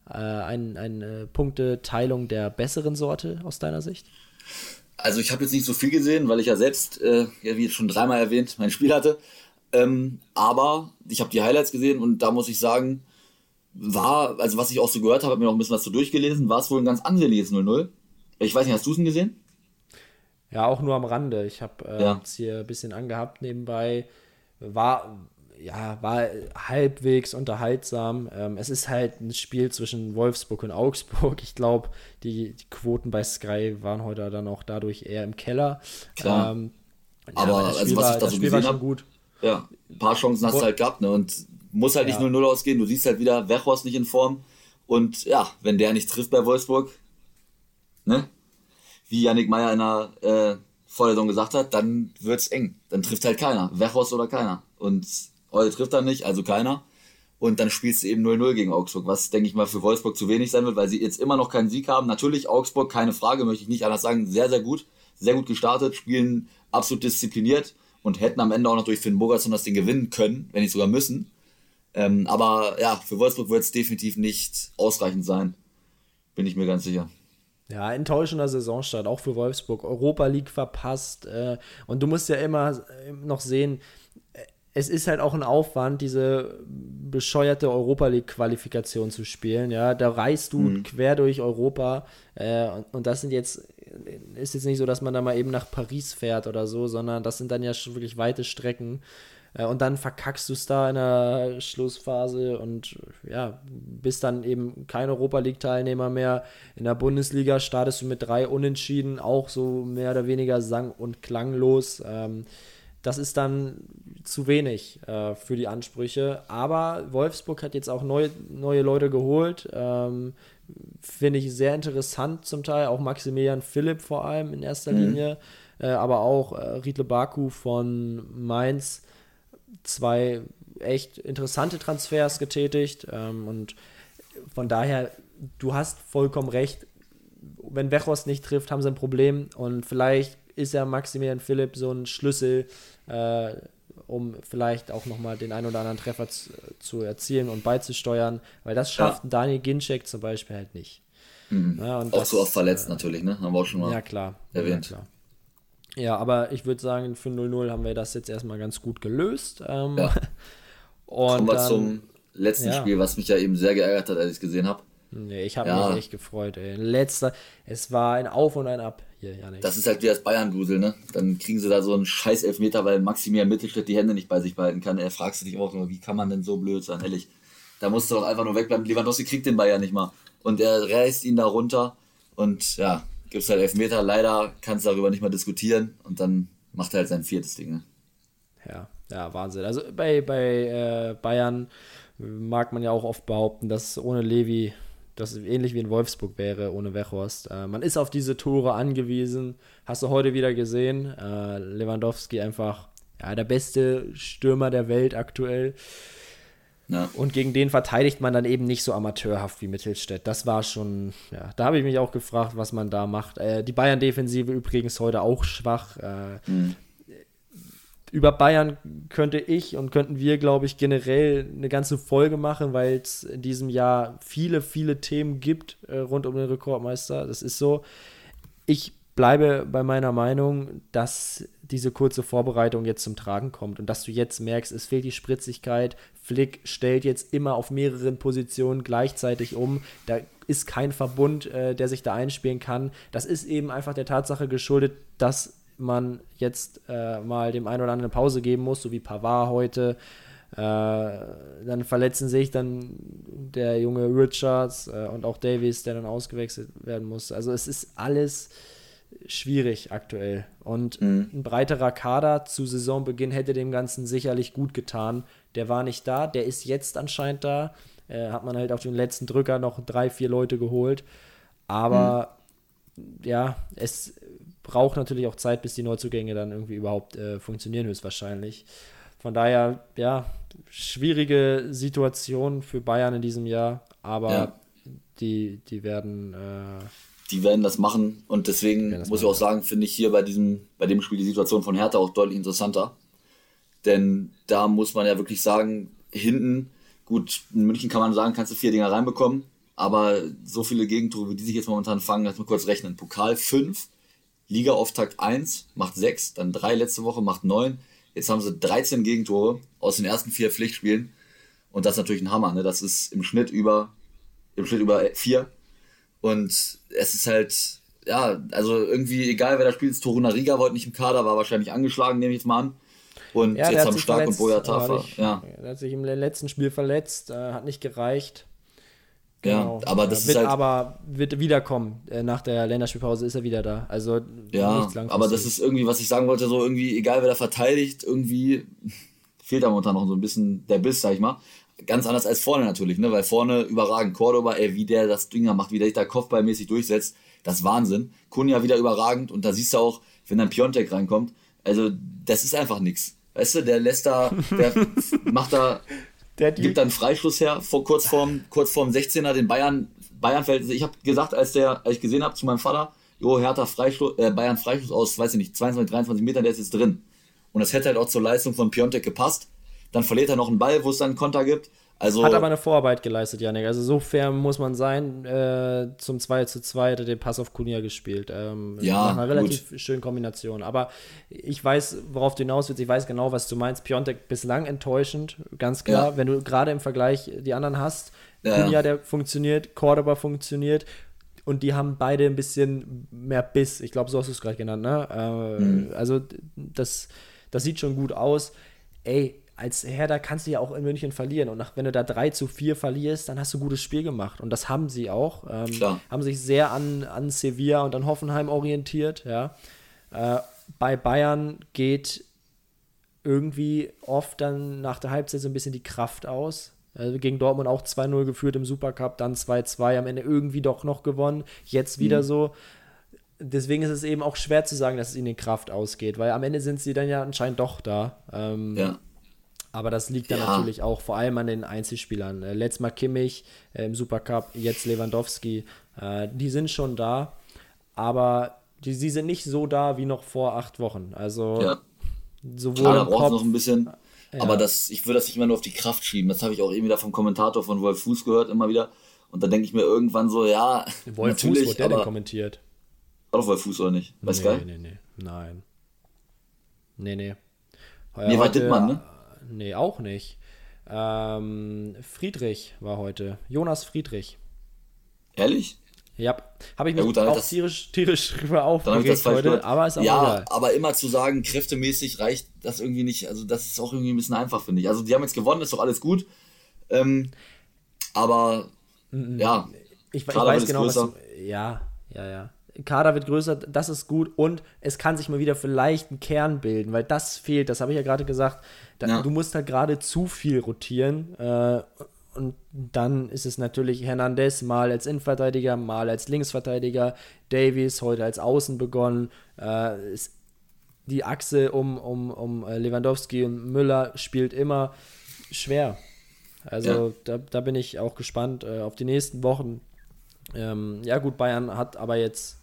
äh, ein, eine Punkteteilung der besseren Sorte aus deiner Sicht? Also ich habe jetzt nicht so viel gesehen, weil ich ja selbst, äh, ja, wie schon dreimal erwähnt, mein Spiel hatte. Ähm, aber ich habe die Highlights gesehen und da muss ich sagen, war, also was ich auch so gehört habe, habe mir noch ein bisschen was so durchgelesen, war es wohl ein ganz ansehnliches 0-0. Ich weiß nicht, hast du es denn gesehen? Ja, auch nur am Rande. Ich habe äh, ja. hier ein bisschen angehabt nebenbei. War, ja, war halbwegs unterhaltsam. Ähm, es ist halt ein Spiel zwischen Wolfsburg und Augsburg. Ich glaube, die, die, Quoten bei Sky waren heute dann auch dadurch eher im Keller. Klar. Ähm, aber, aber also, was war, ich da so gesehen habe, ja, ein paar Chancen hast du halt gehabt, ne? Und muss halt nicht ja. 0-0 ausgehen. Du siehst halt wieder, Wechhorst nicht in Form. Und ja, wenn der nicht trifft bei Wolfsburg, ne? Wie Yannick Meyer in der äh, Vorlesung gesagt hat, dann wird's eng. Dann trifft halt keiner. Wechhorst oder keiner. Und heute trifft er nicht, also keiner. Und dann spielst du eben 0-0 gegen Augsburg, was, denke ich mal, für Wolfsburg zu wenig sein wird, weil sie jetzt immer noch keinen Sieg haben. Natürlich Augsburg, keine Frage, möchte ich nicht anders sagen, sehr, sehr gut. Sehr gut gestartet, spielen absolut diszipliniert und hätten am Ende auch noch durch Finn Bogerson das Ding gewinnen können, wenn nicht sogar müssen. Ähm, aber ja, für Wolfsburg wird es definitiv nicht ausreichend sein. Bin ich mir ganz sicher. Ja, enttäuschender Saisonstart, auch für Wolfsburg. Europa League verpasst. Äh, und du musst ja immer äh, noch sehen, es ist halt auch ein Aufwand, diese bescheuerte Europa League-Qualifikation zu spielen. Ja, da reist du mhm. quer durch Europa äh, und, und, das sind jetzt ist jetzt nicht so, dass man da mal eben nach Paris fährt oder so, sondern das sind dann ja schon wirklich weite Strecken. Äh, und dann verkackst du es da in der Schlussphase und ja, bist dann eben kein Europa League-Teilnehmer mehr. In der Bundesliga startest du mit drei Unentschieden, auch so mehr oder weniger sang- und klanglos. Ähm, das ist dann zu wenig äh, für die Ansprüche. Aber Wolfsburg hat jetzt auch neue, neue Leute geholt. Ähm, Finde ich sehr interessant zum Teil. Auch Maximilian Philipp vor allem in erster mhm. Linie. Äh, aber auch Riedle Baku von Mainz. Zwei echt interessante Transfers getätigt. Ähm, und von daher, du hast vollkommen recht. Wenn Wechhorst nicht trifft, haben sie ein Problem. Und vielleicht ist ja Maximilian Philipp so ein Schlüssel, äh, um vielleicht auch nochmal den einen oder anderen Treffer zu, zu, erzielen und beizusteuern, weil das schafft ja. Daniel Ginczek zum Beispiel halt nicht. Mhm. Ja, auch das, so oft verletzt äh, natürlich, ne? Haben wir auch schon mal ja, klar. erwähnt. Ja, klar. Ja aber ich würde sagen, für 0-0 haben wir das jetzt erstmal ganz gut gelöst. Ähm, ja. Kommen wir dann, zum letzten Spiel, was mich ja eben sehr geärgert hat, als ich es gesehen habe. Nee, ich habe ja. mich echt gefreut, ey. Letzter, es war ein Auf und ein Ab hier, Janik. Das ist halt wie das Bayern-Dusel, ne? Dann kriegen sie da so einen scheiß Elfmeter, weil Maximilian Mittelstädt die Hände nicht bei sich behalten kann. Er fragst du dich auch nur, wie kann man denn so blöd sein, ehrlich? Da musst du doch einfach nur wegbleiben. Lewandowski kriegt den Bayern nicht mal. Und er reißt ihn da runter und ja, gibt's halt Elfmeter. Leider kannst du darüber nicht mal diskutieren und dann macht er halt sein viertes Ding, ne? Ja, ja, Wahnsinn. Also bei, bei äh, Bayern mag man ja auch oft behaupten, dass ohne Levi das ähnlich wie in Wolfsburg wäre ohne Wechhorst. Äh, man ist auf diese Tore angewiesen. Hast du heute wieder gesehen. Äh, Lewandowski einfach ja, der beste Stürmer der Welt aktuell. Ja. Und gegen den verteidigt man dann eben nicht so amateurhaft wie Mittelstädt. Das war schon, ja, da habe ich mich auch gefragt, was man da macht. Äh, die Bayern-Defensive übrigens heute auch schwach. Äh, mhm über Bayern könnte ich und könnten wir, glaube ich, generell eine ganze Folge machen, weil es in diesem Jahr viele, viele Themen gibt äh, rund um den Rekordmeister. Das ist so. Ich bleibe bei meiner Meinung, dass diese kurze Vorbereitung jetzt zum Tragen kommt und dass du jetzt merkst, es fehlt die Spritzigkeit. Flick stellt jetzt immer auf mehreren Positionen gleichzeitig um. Da ist kein Verbund, äh, der sich da einspielen kann. Das ist eben einfach der Tatsache geschuldet, dass man jetzt äh, mal dem einen oder anderen eine Pause geben muss, so wie Pavard heute. Äh, dann verletzen sich dann der junge Richards äh, und auch Davies, der dann ausgewechselt werden muss. Also es ist alles schwierig aktuell. Und mhm. ein breiterer Kader zu Saisonbeginn hätte dem Ganzen sicherlich gut getan. Der war nicht da, der ist jetzt anscheinend da. Äh, hat man halt auf den letzten Drücker noch drei, vier Leute geholt. Aber mhm. ja, es braucht natürlich auch Zeit, bis die Neuzugänge dann irgendwie überhaupt äh, funktionieren, höchstwahrscheinlich. Von daher, ja, schwierige Situation für Bayern in diesem Jahr, aber ja. die, die werden. Äh, die werden das machen und deswegen muss machen. ich auch sagen, finde ich hier bei diesem, bei dem Spiel die Situation von Hertha auch deutlich interessanter. Denn da muss man ja wirklich sagen, hinten, gut, in München kann man sagen, kannst du vier Dinger reinbekommen, aber so viele Gegentore, wie die sich jetzt momentan fangen, lass mal kurz rechnen. Pokal 5, Liga-Auftakt 1, macht 6, dann 3 letzte Woche, macht 9. Jetzt haben sie 13 Gegentore aus den ersten vier Pflichtspielen. Und das ist natürlich ein Hammer, ne? Das ist im Schnitt über, im Schnitt über 4. Und es ist halt, ja, also irgendwie, egal wer da spielt, Toruna Riga heute nicht im Kader, war wahrscheinlich angeschlagen, nehme ich jetzt mal an. Und ja, jetzt haben Stark und Boyata. Ja. Er hat sich im letzten Spiel verletzt, äh, hat nicht gereicht. Genau. Ja, aber das wird ist halt. Aber wird wiederkommen. Äh, nach der Länderspielpause ist er wieder da. Also ja, aber das ist irgendwie, was ich sagen wollte, so irgendwie, egal wer da verteidigt, irgendwie fehlt da momentan noch so ein bisschen der Biss, sag ich mal. Ganz anders als vorne natürlich, ne? Weil vorne überragend. Cordoba, ey, wie der das Ding macht, wie der sich da kopfballmäßig durchsetzt, das ist Wahnsinn. Kunja wieder überragend und da siehst du auch, wenn dann Piontek reinkommt, also das ist einfach nichts. Weißt du, der lässt da, der macht da der gibt dann Freischluss her, vor, kurz, vorm, kurz vorm 16er, den Bayern, Bayern fällt. Ich habe gesagt, als, der, als ich gesehen habe zu meinem Vater, jo, Hertha Freischluss, äh, Bayern Freischluss aus, weiß ich nicht, 22, 23 Metern, der ist jetzt drin. Und das hätte halt auch zur Leistung von Piontek gepasst. Dann verliert er noch einen Ball, wo es dann einen Konter gibt. Also, hat aber eine Vorarbeit geleistet, Janik. Also so fair muss man sein. Äh, zum 2 zu 2 hat er den Pass auf Kunia gespielt. Ähm, ja, einer relativ gut. schönen Kombination. Aber ich weiß, worauf du hinaus willst. Ich weiß genau, was du meinst. Piontek bislang enttäuschend, ganz klar. Ja. Wenn du gerade im Vergleich die anderen hast. Ja. Kunia, der funktioniert, Cordoba funktioniert. Und die haben beide ein bisschen mehr Biss. Ich glaube, so hast du es gerade genannt. Ne? Äh, mhm. Also das, das sieht schon gut aus. Ey, als Herder kannst du ja auch in München verlieren. Und nach, wenn du da 3 zu 4 verlierst, dann hast du ein gutes Spiel gemacht. Und das haben sie auch. Ähm, haben sich sehr an, an Sevilla und an Hoffenheim orientiert. Ja. Äh, bei Bayern geht irgendwie oft dann nach der Halbzeit so ein bisschen die Kraft aus. Also gegen Dortmund auch 2-0 geführt im Supercup, dann 2-2, am Ende irgendwie doch noch gewonnen. Jetzt wieder mhm. so. Deswegen ist es eben auch schwer zu sagen, dass es ihnen die Kraft ausgeht, weil am Ende sind sie dann ja anscheinend doch da. Ähm, ja. Aber das liegt dann ja. natürlich auch vor allem an den Einzelspielern. Äh, letztes Mal Kimmich äh, im Supercup, jetzt Lewandowski. Äh, die sind schon da, aber die, die sind nicht so da wie noch vor acht Wochen. Also ja. sowohl Klar, da braucht noch ein bisschen. Ja. Aber das, ich würde das nicht immer nur auf die Kraft schieben. Das habe ich auch eben wieder vom Kommentator von Wolf Fuß gehört, immer wieder. Und dann denke ich mir irgendwann so, ja. Wolf Fuß, wurde der denn kommentiert? War doch Wolf Fuß oder nicht? Bei nee, Sky? Nee, nee, nein. Nee, nee. Nee, war Dittmann, ne? Nee, auch nicht. Ähm, Friedrich war heute. Jonas Friedrich. Ehrlich? Ja, habe ich mich ja gut, auch das, tierisch, tierisch drüber aufgeregt heute, aber ist auch Ja, egal. aber immer zu sagen, kräftemäßig reicht das irgendwie nicht. Also das ist auch irgendwie ein bisschen einfach, finde ich. Also die haben jetzt gewonnen, ist doch alles gut. Ähm, aber -mm. ja, ich, ich weiß genau, was du, Ja, ja, ja. Kader wird größer, das ist gut und es kann sich mal wieder vielleicht ein Kern bilden, weil das fehlt, das habe ich ja gerade gesagt. Da, ja. Du musst halt gerade zu viel rotieren äh, und dann ist es natürlich Hernandez mal als Innenverteidiger, mal als Linksverteidiger, Davies heute als Außen begonnen. Äh, die Achse um, um, um äh, Lewandowski und Müller spielt immer schwer. Also ja. da, da bin ich auch gespannt äh, auf die nächsten Wochen. Ähm, ja gut, Bayern hat aber jetzt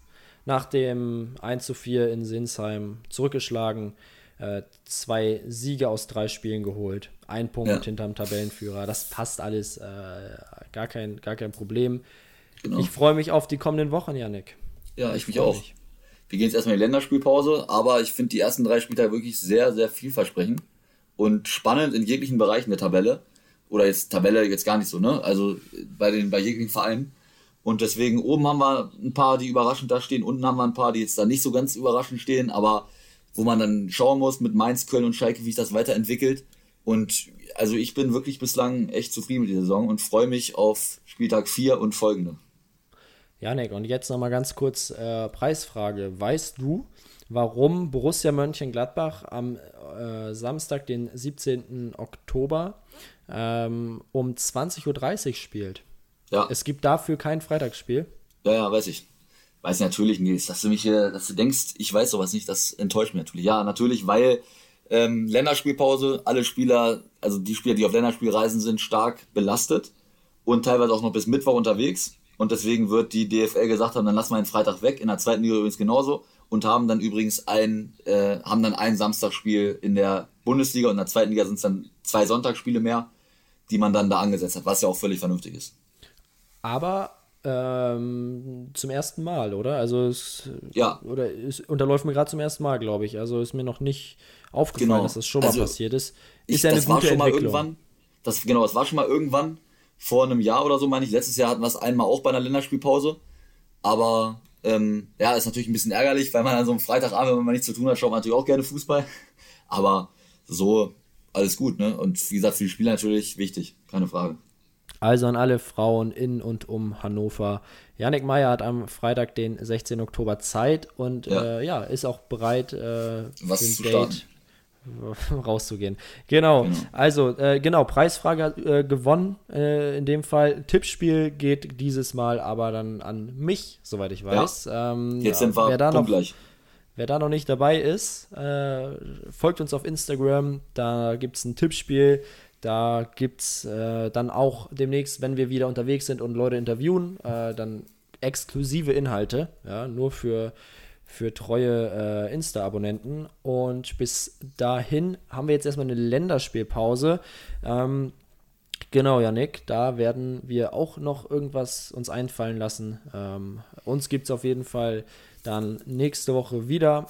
nach dem 1 zu 4 in Sinsheim zurückgeschlagen. Äh, zwei Siege aus drei Spielen geholt. Ein Punkt ja. hinterm Tabellenführer. Das passt alles. Äh, gar, kein, gar kein Problem. Genau. Ich freue mich auf die kommenden Wochen, Janik. Ja, ich, ich mich auch. Mich. Wir gehen jetzt erstmal in die Länderspielpause, aber ich finde die ersten drei Spieltage wirklich sehr, sehr vielversprechend und spannend in jeglichen Bereichen der Tabelle. Oder jetzt Tabelle jetzt gar nicht so, ne? Also bei den bei jeglichen Vereinen. Und deswegen oben haben wir ein paar, die überraschend da stehen, unten haben wir ein paar, die jetzt da nicht so ganz überraschend stehen, aber wo man dann schauen muss mit Mainz, Köln und Schalke, wie sich das weiterentwickelt. Und also ich bin wirklich bislang echt zufrieden mit der Saison und freue mich auf Spieltag 4 und folgende. Janik, und jetzt nochmal ganz kurz äh, Preisfrage. Weißt du, warum Borussia Mönchengladbach am äh, Samstag, den 17. Oktober, ähm, um 20.30 Uhr spielt? Ja. Es gibt dafür kein Freitagsspiel. Ja, ja, weiß ich. Weiß natürlich, Nils, dass du mich hier, dass du denkst, ich weiß sowas nicht, das enttäuscht mich natürlich. Ja, natürlich, weil ähm, Länderspielpause, alle Spieler, also die Spieler, die auf Länderspielreisen sind, stark belastet und teilweise auch noch bis Mittwoch unterwegs. Und deswegen wird die DFL gesagt haben, dann lassen wir einen Freitag weg, in der zweiten Liga übrigens genauso und haben dann übrigens ein, äh, haben dann ein Samstagsspiel in der Bundesliga und in der zweiten Liga sind es dann zwei Sonntagsspiele mehr, die man dann da angesetzt hat, was ja auch völlig vernünftig ist. Aber ähm, zum ersten Mal, oder? Also es, ja. oder es unterläuft mir gerade zum ersten Mal, glaube ich. Also ist mir noch nicht aufgefallen, genau. dass das schon mal also passiert ist. Ist ich, ja eine das gute war schon mal irgendwann. Das, genau, das war schon mal irgendwann vor einem Jahr oder so, meine ich. Letztes Jahr hatten wir es einmal auch bei einer Länderspielpause. Aber ähm, ja, ist natürlich ein bisschen ärgerlich, weil man an so einem Freitagabend, wenn man nichts zu tun hat, schaut man natürlich auch gerne Fußball. Aber so alles gut, ne? Und wie gesagt, für die Spieler natürlich wichtig, keine Frage. Also an alle Frauen in und um Hannover. Janik Meyer hat am Freitag, den 16. Oktober Zeit und ja, äh, ja ist auch bereit, äh, Was für ein Date rauszugehen. Genau. genau. Also, äh, genau, Preisfrage äh, gewonnen. Äh, in dem Fall. Tippspiel geht dieses Mal aber dann an mich, soweit ich weiß. Ja. Ähm, Jetzt sind wir wer da, noch, gleich. wer da noch nicht dabei ist, äh, folgt uns auf Instagram. Da gibt es ein Tippspiel. Da gibt es äh, dann auch demnächst, wenn wir wieder unterwegs sind und Leute interviewen, äh, dann exklusive Inhalte, ja, nur für für treue äh, Insta-Abonnenten. Und bis dahin haben wir jetzt erstmal eine Länderspielpause. Ähm, genau, Janik, da werden wir auch noch irgendwas uns einfallen lassen. Ähm, uns gibt es auf jeden Fall dann nächste Woche wieder.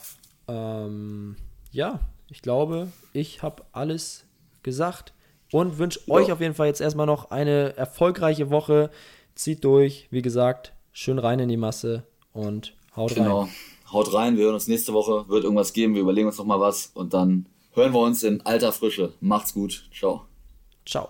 Ähm, ja, ich glaube, ich habe alles gesagt und wünsche ja. euch auf jeden Fall jetzt erstmal noch eine erfolgreiche Woche. Zieht durch, wie gesagt, schön rein in die Masse und haut genau. rein. Haut rein, wir hören uns nächste Woche, wird irgendwas geben, wir überlegen uns nochmal was und dann hören wir uns in alter Frische. Macht's gut. Ciao. Ciao.